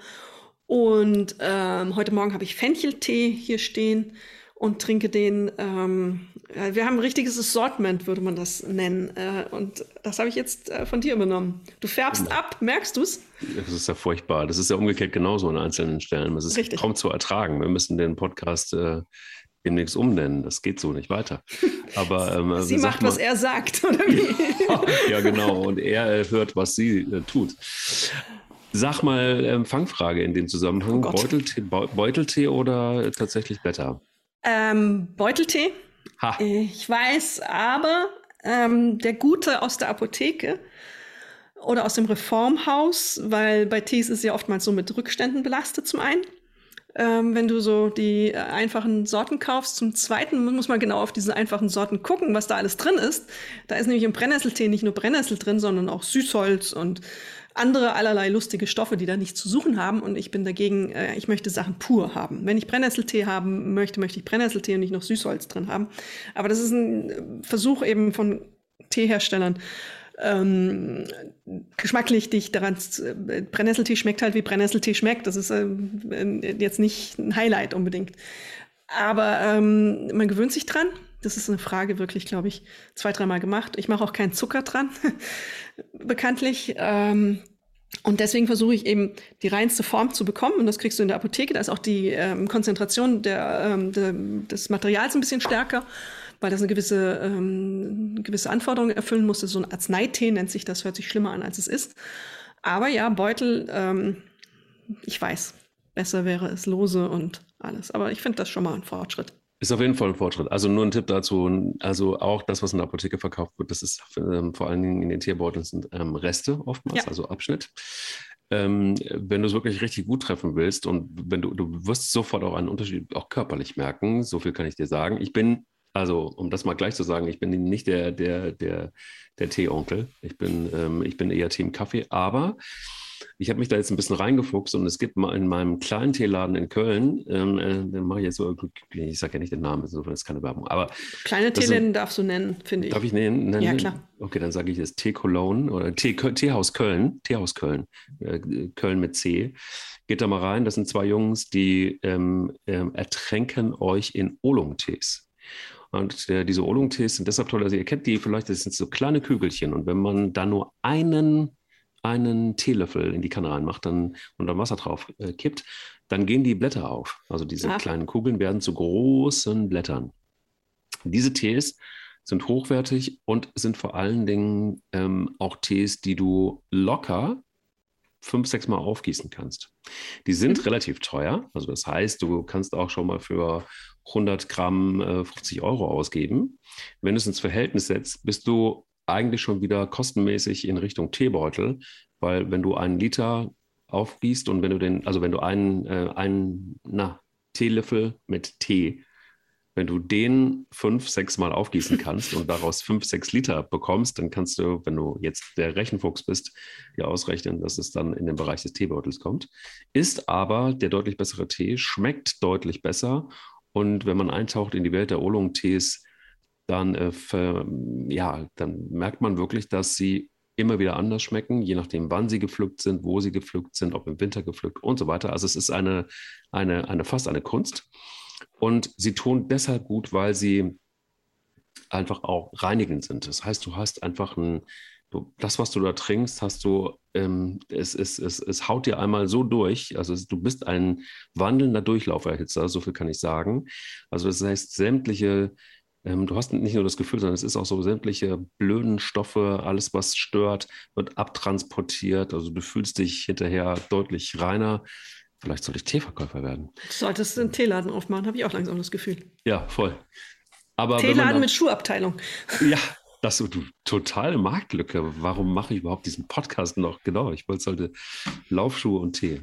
Speaker 3: Und ähm, heute Morgen habe ich Fencheltee hier stehen und trinke den. Ähm, wir haben ein richtiges Assortment, würde man das nennen. Äh, und das habe ich jetzt äh, von dir übernommen. Du färbst genau. ab, merkst du es?
Speaker 4: Das ist ja furchtbar. Das ist ja umgekehrt genauso an einzelnen Stellen. Das ist Richtig. kaum zu ertragen. Wir müssen den Podcast äh, demnächst umnennen. Das geht so nicht weiter. Aber
Speaker 3: ähm, sie macht, mal, was er sagt, oder wie?
Speaker 4: ja, genau. Und er äh, hört, was sie äh, tut. Sag mal, ähm, Fangfrage in dem Zusammenhang: oh Beuteltee, Beuteltee oder tatsächlich Blätter?
Speaker 3: Ähm, Beuteltee. Ha. Ich weiß, aber ähm, der Gute aus der Apotheke oder aus dem Reformhaus, weil bei Tees ist ja oftmals so mit Rückständen belastet zum einen. Ähm, wenn du so die äh, einfachen Sorten kaufst. Zum Zweiten muss man genau auf diese einfachen Sorten gucken, was da alles drin ist. Da ist nämlich im Brennnesseltee nicht nur Brennnessel drin, sondern auch Süßholz und andere allerlei lustige Stoffe, die da nichts zu suchen haben. Und ich bin dagegen, äh, ich möchte Sachen pur haben. Wenn ich Brennnesseltee haben möchte, möchte ich Brennnesseltee und nicht noch Süßholz drin haben. Aber das ist ein Versuch eben von Teeherstellern, ähm, geschmacklich dich daran, äh, Brennnesseltee schmeckt halt wie Brennnesseltee schmeckt. Das ist äh, jetzt nicht ein Highlight unbedingt. Aber ähm, man gewöhnt sich dran. Das ist eine Frage wirklich, glaube ich, zwei, dreimal gemacht. Ich mache auch keinen Zucker dran, bekanntlich. Ähm, und deswegen versuche ich eben die reinste Form zu bekommen. Und das kriegst du in der Apotheke. Da ist auch die ähm, Konzentration der, ähm, der, des Materials ein bisschen stärker, weil das eine gewisse, ähm, gewisse Anforderung erfüllen musste. So ein Arzneitee nennt sich das, hört sich schlimmer an, als es ist. Aber ja, Beutel, ähm, ich weiß, besser wäre es lose und alles. Aber ich finde das schon mal ein Fortschritt.
Speaker 4: Ist auf jeden Fall ein Fortschritt. Also nur ein Tipp dazu. Also auch das, was in der Apotheke verkauft wird, das ist ähm, vor allen Dingen in den Tierbeuteln sind ähm, Reste oftmals, ja. also Abschnitt. Ähm, wenn du es wirklich richtig gut treffen willst und wenn du, du wirst sofort auch einen Unterschied auch körperlich merken, so viel kann ich dir sagen. Ich bin, also um das mal gleich zu sagen, ich bin nicht der, der, der, der Teeonkel. Ich bin, ähm, ich bin eher Team Kaffee, aber ich habe mich da jetzt ein bisschen reingefuchst und es gibt mal in meinem kleinen Teeladen in Köln, ähm, äh, den mache ich jetzt so, ich sage ja nicht den Namen, insofern ist keine Werbung, aber.
Speaker 3: Kleine Teeläden darfst du nennen, finde ich.
Speaker 4: Darf ich nennen? nennen?
Speaker 3: Ja, klar.
Speaker 4: Okay, dann sage ich jetzt Tee Cologne oder Tee, Teehaus Köln, Teehaus Köln, äh, Köln mit C. Geht da mal rein, das sind zwei Jungs, die ähm, ähm, ertränken euch in Oolong-Tees. Und äh, diese Oolong-Tees sind deshalb toll, also ihr kennt die vielleicht, das sind so kleine Kügelchen. Und wenn man da nur einen einen Teelöffel in die Kanne reinmacht dann, und dann Wasser drauf äh, kippt, dann gehen die Blätter auf. Also diese Ach. kleinen Kugeln werden zu großen Blättern. Diese Tees sind hochwertig und sind vor allen Dingen ähm, auch Tees, die du locker fünf, sechs Mal aufgießen kannst. Die sind mhm. relativ teuer. Also das heißt, du kannst auch schon mal für 100 Gramm äh, 50 Euro ausgeben. Wenn du es ins Verhältnis setzt, bist du eigentlich schon wieder kostenmäßig in Richtung Teebeutel, weil wenn du einen Liter aufgießt und wenn du den, also wenn du einen, äh, einen na, Teelöffel mit Tee, wenn du den fünf, sechs Mal aufgießen kannst und daraus fünf, sechs Liter bekommst, dann kannst du, wenn du jetzt der Rechenfuchs bist, dir ausrechnen, dass es dann in den Bereich des Teebeutels kommt. Ist aber der deutlich bessere Tee, schmeckt deutlich besser und wenn man eintaucht in die Welt der Oolong-Tees, dann, äh, für, ja, dann merkt man wirklich, dass sie immer wieder anders schmecken, je nachdem, wann sie gepflückt sind, wo sie gepflückt sind, ob im Winter gepflückt und so weiter. Also es ist eine, eine, eine fast eine Kunst. Und sie tun deshalb gut, weil sie einfach auch reinigend sind. Das heißt, du hast einfach einen, du, das, was du da trinkst, hast du, ähm, es, es, es, es haut dir einmal so durch. Also es, du bist ein wandelnder Durchlauferhitzer, so viel kann ich sagen. Also das heißt, sämtliche, du hast nicht nur das Gefühl, sondern es ist auch so, sämtliche blöden Stoffe, alles, was stört, wird abtransportiert. Also du fühlst dich hinterher deutlich reiner. Vielleicht sollte ich Teeverkäufer werden.
Speaker 3: Du solltest einen Teeladen aufmachen, habe ich auch langsam das Gefühl.
Speaker 4: Ja, voll.
Speaker 3: Aber Teeladen mit Schuhabteilung.
Speaker 4: Ja, das ist eine totale Marktlücke. Warum mache ich überhaupt diesen Podcast noch? Genau, ich wollte Laufschuhe und Tee.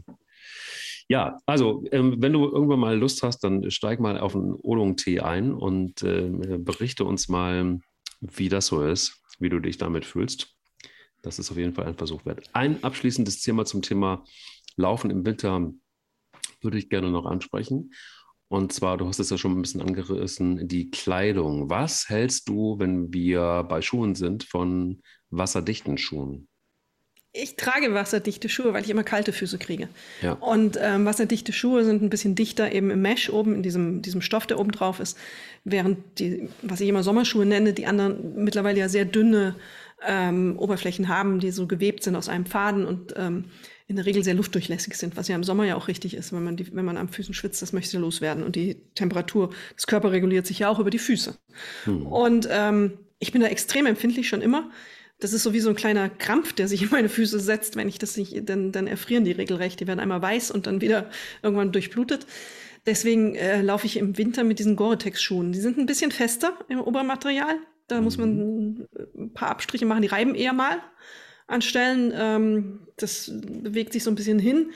Speaker 4: Ja, also ähm, wenn du irgendwann mal Lust hast, dann steig mal auf einen Olong-Tee ein und äh, berichte uns mal, wie das so ist, wie du dich damit fühlst. Das ist auf jeden Fall ein Versuch wert. Ein abschließendes Thema zum Thema Laufen im Winter würde ich gerne noch ansprechen. Und zwar, du hast es ja schon ein bisschen angerissen, die Kleidung. Was hältst du, wenn wir bei Schuhen sind, von wasserdichten Schuhen?
Speaker 3: Ich trage wasserdichte Schuhe, weil ich immer kalte Füße kriege. Ja. Und ähm, wasserdichte Schuhe sind ein bisschen dichter eben im Mesh oben, in diesem, diesem Stoff, der oben drauf ist. Während die, was ich immer Sommerschuhe nenne, die anderen mittlerweile ja sehr dünne ähm, Oberflächen haben, die so gewebt sind aus einem Faden und ähm, in der Regel sehr luftdurchlässig sind, was ja im Sommer ja auch richtig ist, wenn man, die, wenn man am Füßen schwitzt, das möchte loswerden. Und die Temperatur des Körpers reguliert sich ja auch über die Füße. Hm. Und ähm, ich bin da extrem empfindlich schon immer. Das ist so wie so ein kleiner Krampf, der sich in meine Füße setzt, wenn ich das nicht, dann, dann erfrieren die regelrecht. Die werden einmal weiß und dann wieder irgendwann durchblutet. Deswegen äh, laufe ich im Winter mit diesen Gore-Tex-Schuhen. Die sind ein bisschen fester im Obermaterial. Da mhm. muss man hm. ein paar Abstriche machen, die reiben eher mal an Stellen. Ähm, das bewegt sich so ein bisschen hin.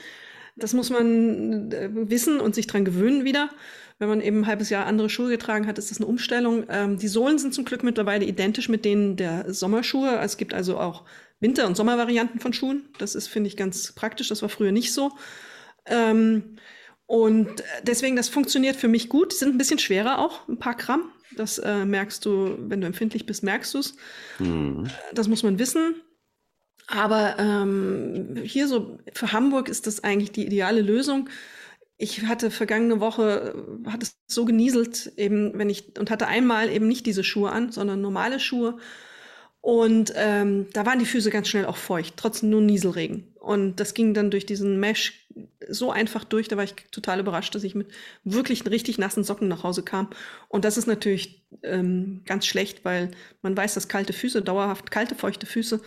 Speaker 3: Das muss man äh, wissen und sich dran gewöhnen wieder. Wenn man eben ein halbes Jahr andere Schuhe getragen hat, ist das eine Umstellung. Ähm, die Sohlen sind zum Glück mittlerweile identisch mit denen der Sommerschuhe. Es gibt also auch Winter- und Sommervarianten von Schuhen. Das ist, finde ich, ganz praktisch. Das war früher nicht so. Ähm, und deswegen, das funktioniert für mich gut. Die sind ein bisschen schwerer auch, ein paar Gramm. Das äh, merkst du, wenn du empfindlich bist, merkst du es. Mhm. Das muss man wissen. Aber ähm, hier so für Hamburg ist das eigentlich die ideale Lösung. Ich hatte vergangene Woche, hat es so genieselt, eben, wenn ich, und hatte einmal eben nicht diese Schuhe an, sondern normale Schuhe. Und ähm, da waren die Füße ganz schnell auch feucht, trotzdem nur Nieselregen. Und das ging dann durch diesen Mesh so einfach durch, da war ich total überrascht, dass ich mit wirklich richtig nassen Socken nach Hause kam. Und das ist natürlich ähm, ganz schlecht, weil man weiß, dass kalte Füße, dauerhaft kalte, feuchte Füße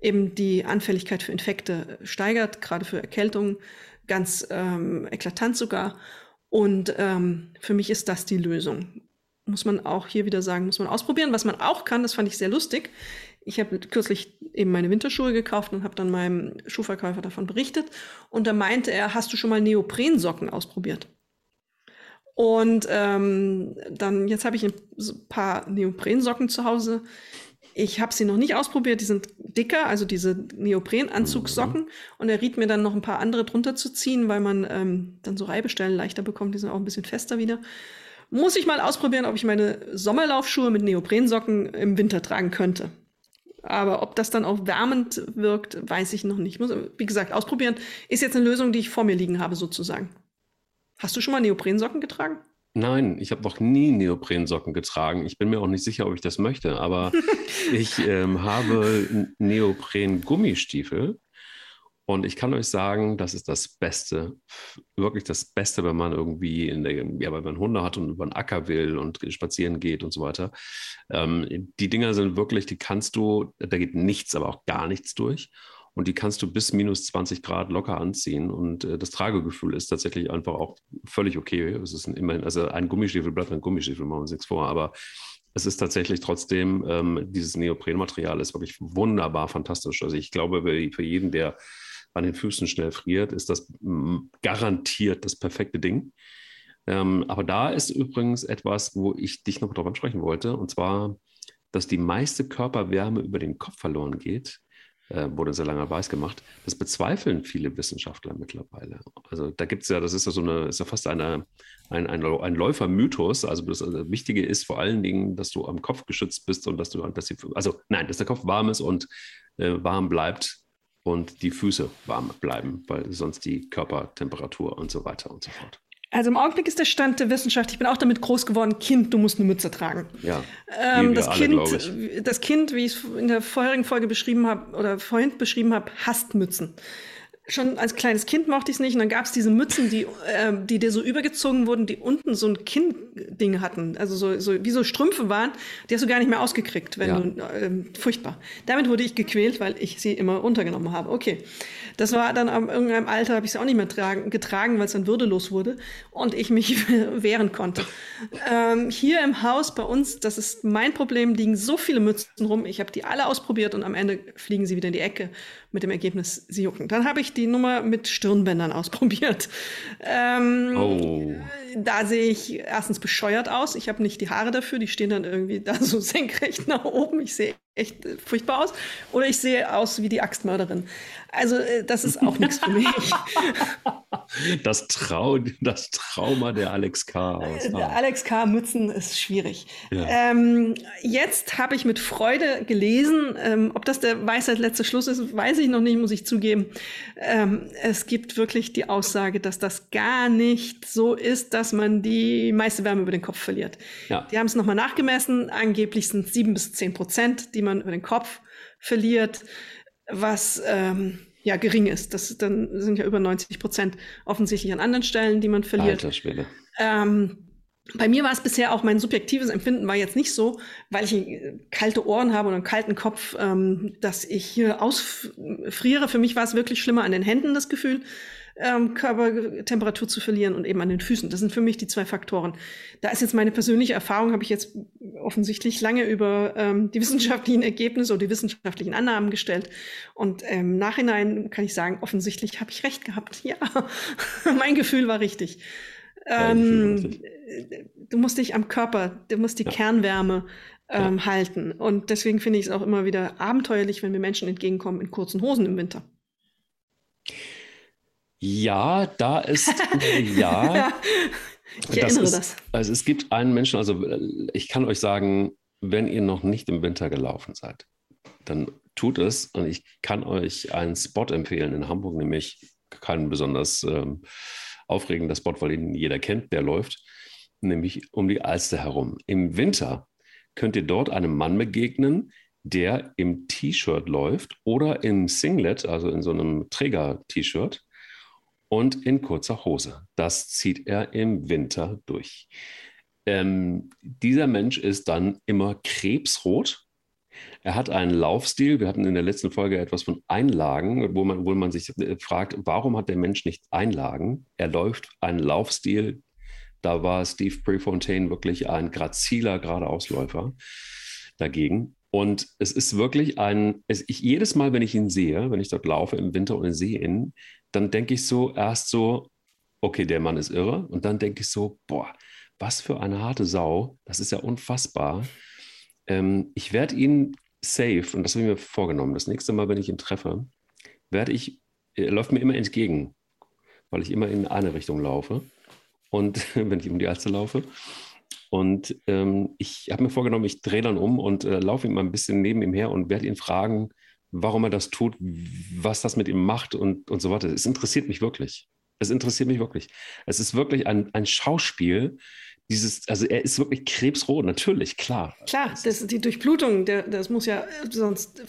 Speaker 3: eben die Anfälligkeit für Infekte steigert, gerade für Erkältungen, ganz ähm, eklatant sogar. Und ähm, für mich ist das die Lösung. Muss man auch hier wieder sagen, muss man ausprobieren. Was man auch kann, das fand ich sehr lustig. Ich habe kürzlich eben meine Winterschuhe gekauft und habe dann meinem Schuhverkäufer davon berichtet. Und da meinte er, hast du schon mal Neoprensocken ausprobiert? Und ähm, dann, jetzt habe ich ein paar Neoprensocken zu Hause. Ich habe sie noch nicht ausprobiert, die sind dicker, also diese Neoprenanzugssocken. Mhm. Und er riet mir dann noch ein paar andere drunter zu ziehen, weil man ähm, dann so Reibestellen leichter bekommt. Die sind auch ein bisschen fester wieder. Muss ich mal ausprobieren, ob ich meine Sommerlaufschuhe mit Neoprensocken im Winter tragen könnte. Aber ob das dann auch wärmend wirkt, weiß ich noch nicht. Muss, wie gesagt, ausprobieren ist jetzt eine Lösung, die ich vor mir liegen habe, sozusagen. Hast du schon mal Neoprensocken getragen?
Speaker 4: Nein, ich habe noch nie Neoprensocken getragen. Ich bin mir auch nicht sicher, ob ich das möchte, aber ich ähm, habe Neopren-Gummistiefel und ich kann euch sagen, das ist das Beste, wirklich das Beste, wenn man irgendwie in der, ja, wenn man Hunde hat und über den Acker will und spazieren geht und so weiter. Ähm, die Dinger sind wirklich, die kannst du, da geht nichts, aber auch gar nichts durch und die kannst du bis minus 20 Grad locker anziehen. Und äh, das Tragegefühl ist tatsächlich einfach auch völlig okay. Es ist ein, immerhin, also ein Gummistiefel bleibt ein Gummistiefel, machen wir uns nichts vor, aber es ist tatsächlich trotzdem, ähm, dieses Neoprenmaterial ist wirklich wunderbar fantastisch. Also ich glaube, für jeden, der an den Füßen schnell friert, ist das garantiert das perfekte Ding. Ähm, aber da ist übrigens etwas, wo ich dich noch darauf ansprechen wollte, und zwar, dass die meiste Körperwärme über den Kopf verloren geht äh, wurde sehr lange weiß gemacht. Das bezweifeln viele Wissenschaftler mittlerweile. Also da gibt es ja, das ist ja so eine, ist ja fast eine, ein, ein, ein Läufermythos. Also das, also Wichtige ist vor allen Dingen, dass du am Kopf geschützt bist und dass du, dass die, also nein, dass der Kopf warm ist und äh, warm bleibt und die Füße warm bleiben, weil sonst die Körpertemperatur und so weiter und so fort.
Speaker 3: Also im Augenblick ist der Stand der Wissenschaft, ich bin auch damit groß geworden, Kind, du musst eine Mütze tragen.
Speaker 4: Ja.
Speaker 3: Ähm, das, alle, kind, das Kind, wie ich es in der vorherigen Folge beschrieben habe oder vorhin beschrieben habe, hasst Mützen schon als kleines Kind mochte ich es nicht. Und dann gab es diese Mützen, die, äh, die dir so übergezogen wurden, die unten so ein Kinnding hatten. Also so, so wie so Strümpfe waren, die hast du gar nicht mehr ausgekriegt, wenn ja. du äh, furchtbar. Damit wurde ich gequält, weil ich sie immer runtergenommen habe. Okay. Das war dann am irgendeinem Alter, habe ich sie auch nicht mehr tragen, getragen, weil es dann würdelos wurde und ich mich wehren konnte. Ähm, hier im Haus bei uns, das ist mein Problem, liegen so viele Mützen rum. Ich habe die alle ausprobiert und am Ende fliegen sie wieder in die Ecke mit dem Ergebnis, sie jucken. Dann habe ich die Nummer mit Stirnbändern ausprobiert. Ähm, oh. Da sehe ich erstens bescheuert aus. Ich habe nicht die Haare dafür, die stehen dann irgendwie da so senkrecht nach oben. Ich sehe echt äh, furchtbar aus. Oder ich sehe aus wie die Axtmörderin. Also äh, das ist auch nichts für mich.
Speaker 4: Das, Trau das Trauma der Alex K. Aus.
Speaker 3: Der. Alex K. Mützen ist schwierig. Ja. Ähm, jetzt habe ich mit Freude gelesen, ähm, ob das der Weisheit letzter Schluss ist, weiß ich noch nicht, muss ich zugeben. Ähm, es gibt wirklich die Aussage, dass das gar nicht so ist, dass man die meiste Wärme über den Kopf verliert. Ja. Die haben es nochmal nachgemessen. Angeblich sind es sieben bis zehn Prozent, die man über den Kopf verliert, was ähm, ja gering ist. Das dann sind ja über 90 Prozent offensichtlich an anderen Stellen, die man verliert.
Speaker 4: Alter Schwede.
Speaker 3: Ähm, bei mir war es bisher auch mein subjektives Empfinden war jetzt nicht so, weil ich äh, kalte Ohren habe und einen kalten Kopf, ähm, dass ich hier ausfriere. Für mich war es wirklich schlimmer an den Händen das Gefühl, ähm, Körpertemperatur zu verlieren und eben an den Füßen. Das sind für mich die zwei Faktoren. Da ist jetzt meine persönliche Erfahrung, habe ich jetzt offensichtlich lange über ähm, die wissenschaftlichen Ergebnisse oder die wissenschaftlichen Annahmen gestellt. Und im ähm, Nachhinein kann ich sagen, offensichtlich habe ich recht gehabt. Ja, mein Gefühl war richtig. Ähm, du musst dich am Körper, du musst die ja. Kernwärme ähm, ja. halten. Und deswegen finde ich es auch immer wieder abenteuerlich, wenn mir Menschen entgegenkommen in kurzen Hosen im Winter.
Speaker 4: Ja, da ist ja.
Speaker 3: ich erinnere das, ist, das.
Speaker 4: Also es gibt einen Menschen, also ich kann euch sagen, wenn ihr noch nicht im Winter gelaufen seid, dann tut es und ich kann euch einen Spot empfehlen in Hamburg, nämlich keinen besonders ähm, aufregender Spot, weil ihn jeder kennt, der läuft, nämlich um die Alster herum. Im Winter könnt ihr dort einem Mann begegnen, der im T-Shirt läuft oder im Singlet, also in so einem Träger-T-Shirt und in kurzer Hose. Das zieht er im Winter durch. Ähm, dieser Mensch ist dann immer krebsrot. Er hat einen Laufstil. Wir hatten in der letzten Folge etwas von Einlagen, wo man, wo man sich äh, fragt, warum hat der Mensch nicht Einlagen? Er läuft einen Laufstil. Da war Steve Prefontaine wirklich ein graziler Geradeausläufer dagegen. Und es ist wirklich ein, es, ich, jedes Mal, wenn ich ihn sehe, wenn ich dort laufe im Winter und sehe ihn, dann denke ich so erst so, okay, der Mann ist irre. Und dann denke ich so, boah, was für eine harte Sau. Das ist ja unfassbar. Ähm, ich werde ihn safe, und das habe ich mir vorgenommen, das nächste Mal, wenn ich ihn treffe, werde ich, er läuft mir immer entgegen, weil ich immer in eine Richtung laufe. Und wenn ich um die Alster laufe. Und ähm, ich habe mir vorgenommen, ich drehe dann um und äh, laufe ihm mal ein bisschen neben ihm her und werde ihn fragen, warum er das tut, was das mit ihm macht und, und so weiter. Es interessiert mich wirklich. Es interessiert mich wirklich. Es ist wirklich ein, ein Schauspiel. Dieses, also er ist wirklich krebsrot, natürlich, klar.
Speaker 3: Klar, das die Durchblutung, der, das muss ja sonst,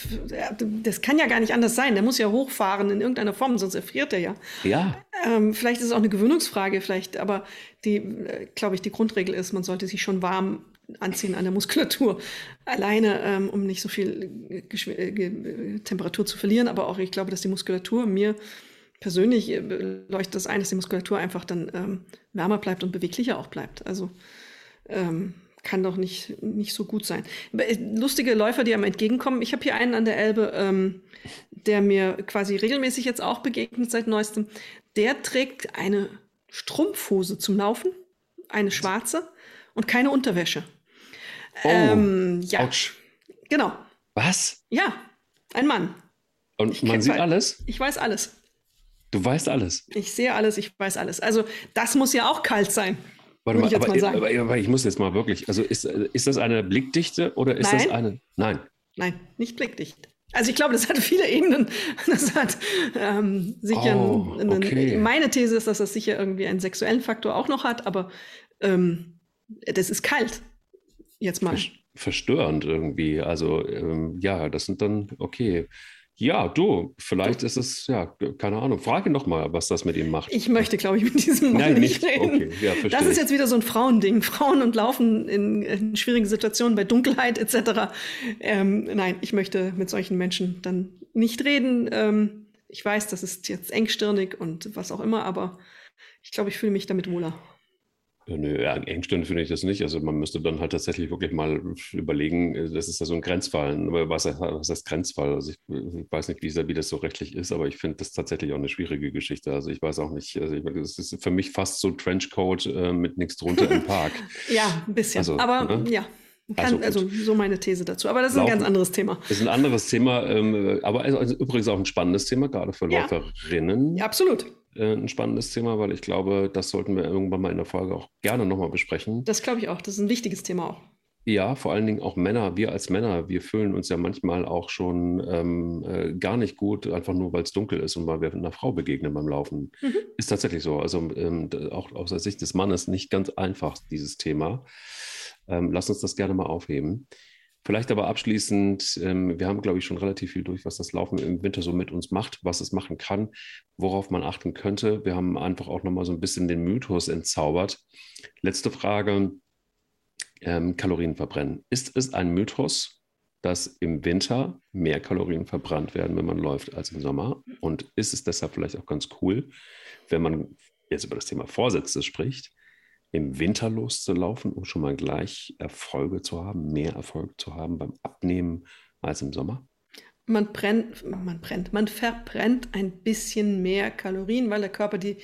Speaker 3: das kann ja gar nicht anders sein. Der muss ja hochfahren in irgendeiner Form, sonst erfriert er ja.
Speaker 4: Ja.
Speaker 3: Ähm, vielleicht ist es auch eine Gewöhnungsfrage, vielleicht, aber die, äh, glaube ich, die Grundregel ist, man sollte sich schon warm Anziehen an der Muskulatur. Alleine, ähm, um nicht so viel Geschw äh, Temperatur zu verlieren, aber auch ich glaube, dass die Muskulatur mir persönlich äh, leuchtet das ein, dass die Muskulatur einfach dann ähm, wärmer bleibt und beweglicher auch bleibt. Also ähm, kann doch nicht, nicht so gut sein. Äh, lustige Läufer, die einem entgegenkommen. Ich habe hier einen an der Elbe, ähm, der mir quasi regelmäßig jetzt auch begegnet seit neuestem. Der trägt eine Strumpfhose zum Laufen, eine schwarze und keine Unterwäsche.
Speaker 4: Oh, ähm, ja. Ouch.
Speaker 3: Genau.
Speaker 4: Was?
Speaker 3: Ja, ein Mann.
Speaker 4: Und ich man sieht alles?
Speaker 3: Ich weiß alles.
Speaker 4: Du weißt alles.
Speaker 3: Ich sehe alles, ich weiß alles. Also, das muss ja auch kalt sein.
Speaker 4: Warte mal, ich aber, mal aber, aber, ich muss jetzt mal wirklich, also ist, ist das eine Blickdichte oder ist Nein. das eine? Nein.
Speaker 3: Nein, nicht blickdicht. Also ich glaube, das hat viele Ebenen. Das hat ähm, sicher
Speaker 4: Oh,
Speaker 3: einen,
Speaker 4: okay.
Speaker 3: meine These ist, dass das sicher irgendwie einen sexuellen Faktor auch noch hat, aber ähm, das ist kalt. Jetzt mal.
Speaker 4: Ver- Verstörend irgendwie. Also, ähm, ja, das sind dann, okay. Ja, du, vielleicht ist es, ja, keine Ahnung. Frage noch mal, was das mit ihm macht.
Speaker 3: Ich möchte, glaube ich, mit diesem Mann
Speaker 4: Nein,
Speaker 3: nicht
Speaker 4: nicht.
Speaker 3: reden.
Speaker 4: Okay, ja,
Speaker 3: das ist jetzt wieder so ein Frauending. Frauen und Laufen in, in schwierigen Situationen bei Dunkelheit etc. Ähm, nein, ich möchte mit solchen Menschen dann nicht reden. Ähm, ich weiß, das ist jetzt engstirnig und was auch immer, aber ich glaube, ich fühle mich damit wohler.
Speaker 4: Nö, ja, engstirnig finde ich das nicht. Also man müsste dann halt tatsächlich wirklich mal überlegen, äh, das ist ja so ein Grenzfall. Aber Was, was heißt Grenzfall? Also ich, ich weiß nicht, wie, wie das so rechtlich ist, aber ich finde das tatsächlich auch eine schwierige Geschichte. Also ich weiß auch nicht, also ich, das ist für mich fast so Trenchcoat äh, mit nichts drunter im Park.
Speaker 3: Ja, ein bisschen.
Speaker 4: Also,
Speaker 3: aber
Speaker 4: ne?
Speaker 3: ja,
Speaker 4: Also
Speaker 3: kann, also,
Speaker 4: gut.
Speaker 3: so meine These dazu. Aber das ist ein
Speaker 4: Laufen-
Speaker 3: ganz anderes Thema.
Speaker 4: Das ist ein anderes Thema, ähm, aber also übrigens auch ein spannendes Thema, gerade für
Speaker 3: Ja.
Speaker 4: Läuferinnen.
Speaker 3: Ja, absolut.
Speaker 4: Äh, ein spannendes Thema, weil ich glaube, das sollten wir irgendwann mal in der Folge auch gerne nochmal besprechen.
Speaker 3: Das glaube ich auch. Das ist ein wichtiges Thema auch.
Speaker 4: Ja, vor allen Dingen auch Männer. Wir als Männer, wir fühlen uns ja manchmal auch schon ähm, äh, gar nicht gut, einfach nur weil es dunkel ist und weil wir einer Frau begegnen beim Laufen.
Speaker 3: Mhm.
Speaker 4: Ist tatsächlich so. Also ähm, auch aus der Sicht des Mannes nicht ganz einfach, dieses Thema. Ähm, lass uns das gerne mal aufheben. Vielleicht aber abschließend, ähm, wir haben, glaube ich, schon relativ viel durch, was das Laufen im Winter so mit uns macht, was es machen kann, worauf man achten könnte. Wir haben einfach auch nochmal so ein bisschen den Mythos entzaubert. Letzte Frage ähm, Kalorien verbrennen. Ist es ein Mythos, dass im Winter mehr Kalorien verbrannt werden, wenn man läuft, als im Sommer? Und ist es deshalb vielleicht auch ganz cool, wenn man jetzt über das Thema Vorsätze spricht, im Winter loszulaufen, um schon mal gleich Erfolge zu haben, mehr Erfolg zu haben beim Abnehmen als im Sommer?
Speaker 3: Man brennt, man brennt, man verbrennt ein bisschen mehr Kalorien, weil der Körper die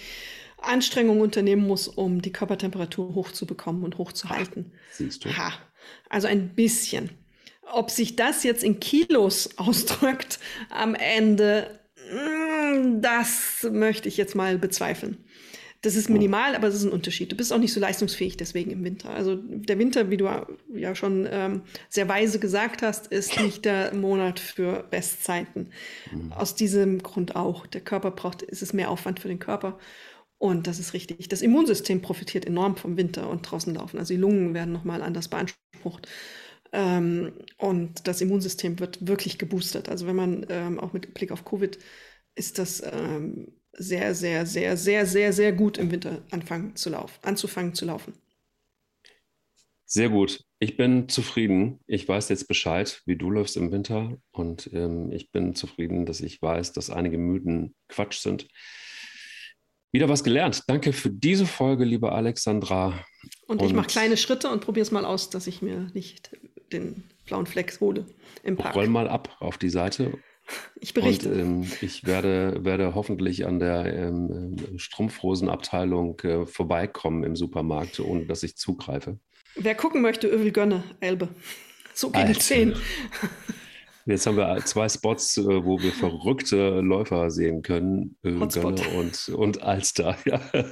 Speaker 3: Anstrengung unternehmen muss, um die Körpertemperatur hochzubekommen und hochzuhalten.
Speaker 4: Siehst du?
Speaker 3: Ha, also ein bisschen. Ob sich das jetzt in Kilos ausdrückt am Ende, mm, das möchte ich jetzt mal bezweifeln. Das ist minimal, aber es ist ein Unterschied. Du bist auch nicht so leistungsfähig deswegen im Winter. Also der Winter, wie du ja schon ähm, sehr weise gesagt hast, ist nicht der Monat für Bestzeiten. Aus diesem Grund auch. Der Körper braucht, es ist mehr Aufwand für den Körper. Und das ist richtig. Das Immunsystem profitiert enorm vom Winter und draußen laufen. Also die Lungen werden nochmal anders beansprucht. Ähm, und das Immunsystem wird wirklich geboostert. Also wenn man ähm, auch mit Blick auf Covid ist das ähm, sehr, sehr, sehr, sehr, sehr, sehr gut im Winter anfangen zu laufen, anzufangen zu laufen.
Speaker 4: Sehr gut. Ich bin zufrieden. Ich weiß jetzt Bescheid, wie du läufst im Winter. Und ähm, ich bin zufrieden, dass ich weiß, dass einige Mythen Quatsch sind. Wieder was gelernt. Danke für diese Folge, liebe Alexandra.
Speaker 3: Und, ich
Speaker 4: Und-
Speaker 3: mache kleine Schritte und probiere es mal aus, dass ich mir nicht den blauen Fleck hole im Park.
Speaker 4: Roll mal ab auf die Seite.
Speaker 3: Ich
Speaker 4: Und
Speaker 3: berichte.
Speaker 4: ähm, ich werde, werde hoffentlich an der ähm, ähm, Strumpfhosenabteilung äh, vorbeikommen im Supermarkt, ohne dass ich zugreife.
Speaker 3: Wer gucken möchte, Övel Gönne, Elbe. So gegen
Speaker 4: Alter.
Speaker 3: 10.
Speaker 4: Jetzt haben wir zwei Spots, äh, wo wir verrückte Läufer sehen können. Äh. Gönne und, und Alster. Ja.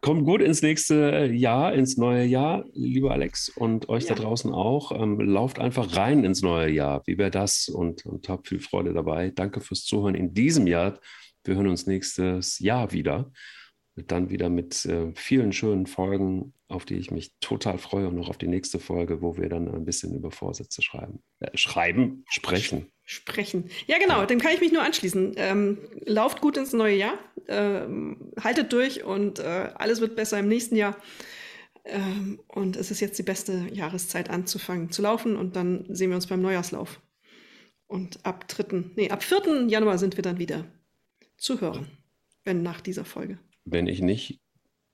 Speaker 4: Kommt gut ins nächste Jahr, ins neue Jahr, lieber Alex, und euch
Speaker 3: Ja.
Speaker 4: da draußen auch. Ähm, lauft einfach rein ins neue Jahr. Wie wäre das? Und, und habt viel Freude dabei. Danke fürs Zuhören in diesem Jahr. Wir hören uns nächstes Jahr wieder. Dann wieder mit äh, vielen schönen Folgen, auf die ich mich total freue und noch auf die nächste Folge, wo wir dann ein bisschen über Vorsätze schreiben. Äh, schreiben, sprechen.
Speaker 3: Sprechen. Ja, genau, dem kann ich mich nur anschließen. Ähm, lauft gut ins neue Jahr, ähm, haltet durch und äh, alles wird besser im nächsten Jahr. Ähm, und es ist jetzt die beste Jahreszeit anzufangen zu laufen und dann sehen wir uns beim Neujahrslauf. Und ab 3., nee, ab 4. Januar sind wir dann wieder zu hören, wenn nach dieser Folge.
Speaker 4: Wenn ich nicht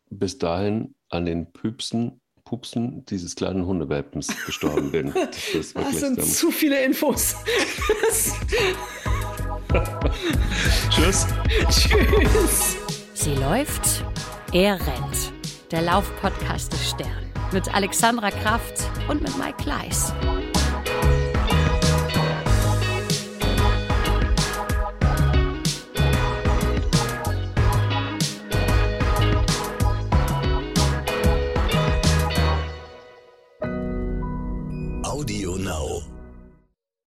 Speaker 4: bis dahin an den Püpsen, Pupsen dieses kleinen Hundewelpens gestorben bin. Das ist
Speaker 3: Das
Speaker 4: wirklich
Speaker 3: sind
Speaker 4: dann.
Speaker 3: zu viele Infos.
Speaker 4: Tschüss.
Speaker 3: Tschüss.
Speaker 2: Sie läuft, er rennt. Der Laufpodcast des Stern. Mit Alexandra Kraft und mit Mike Kleiss.
Speaker 1: Now.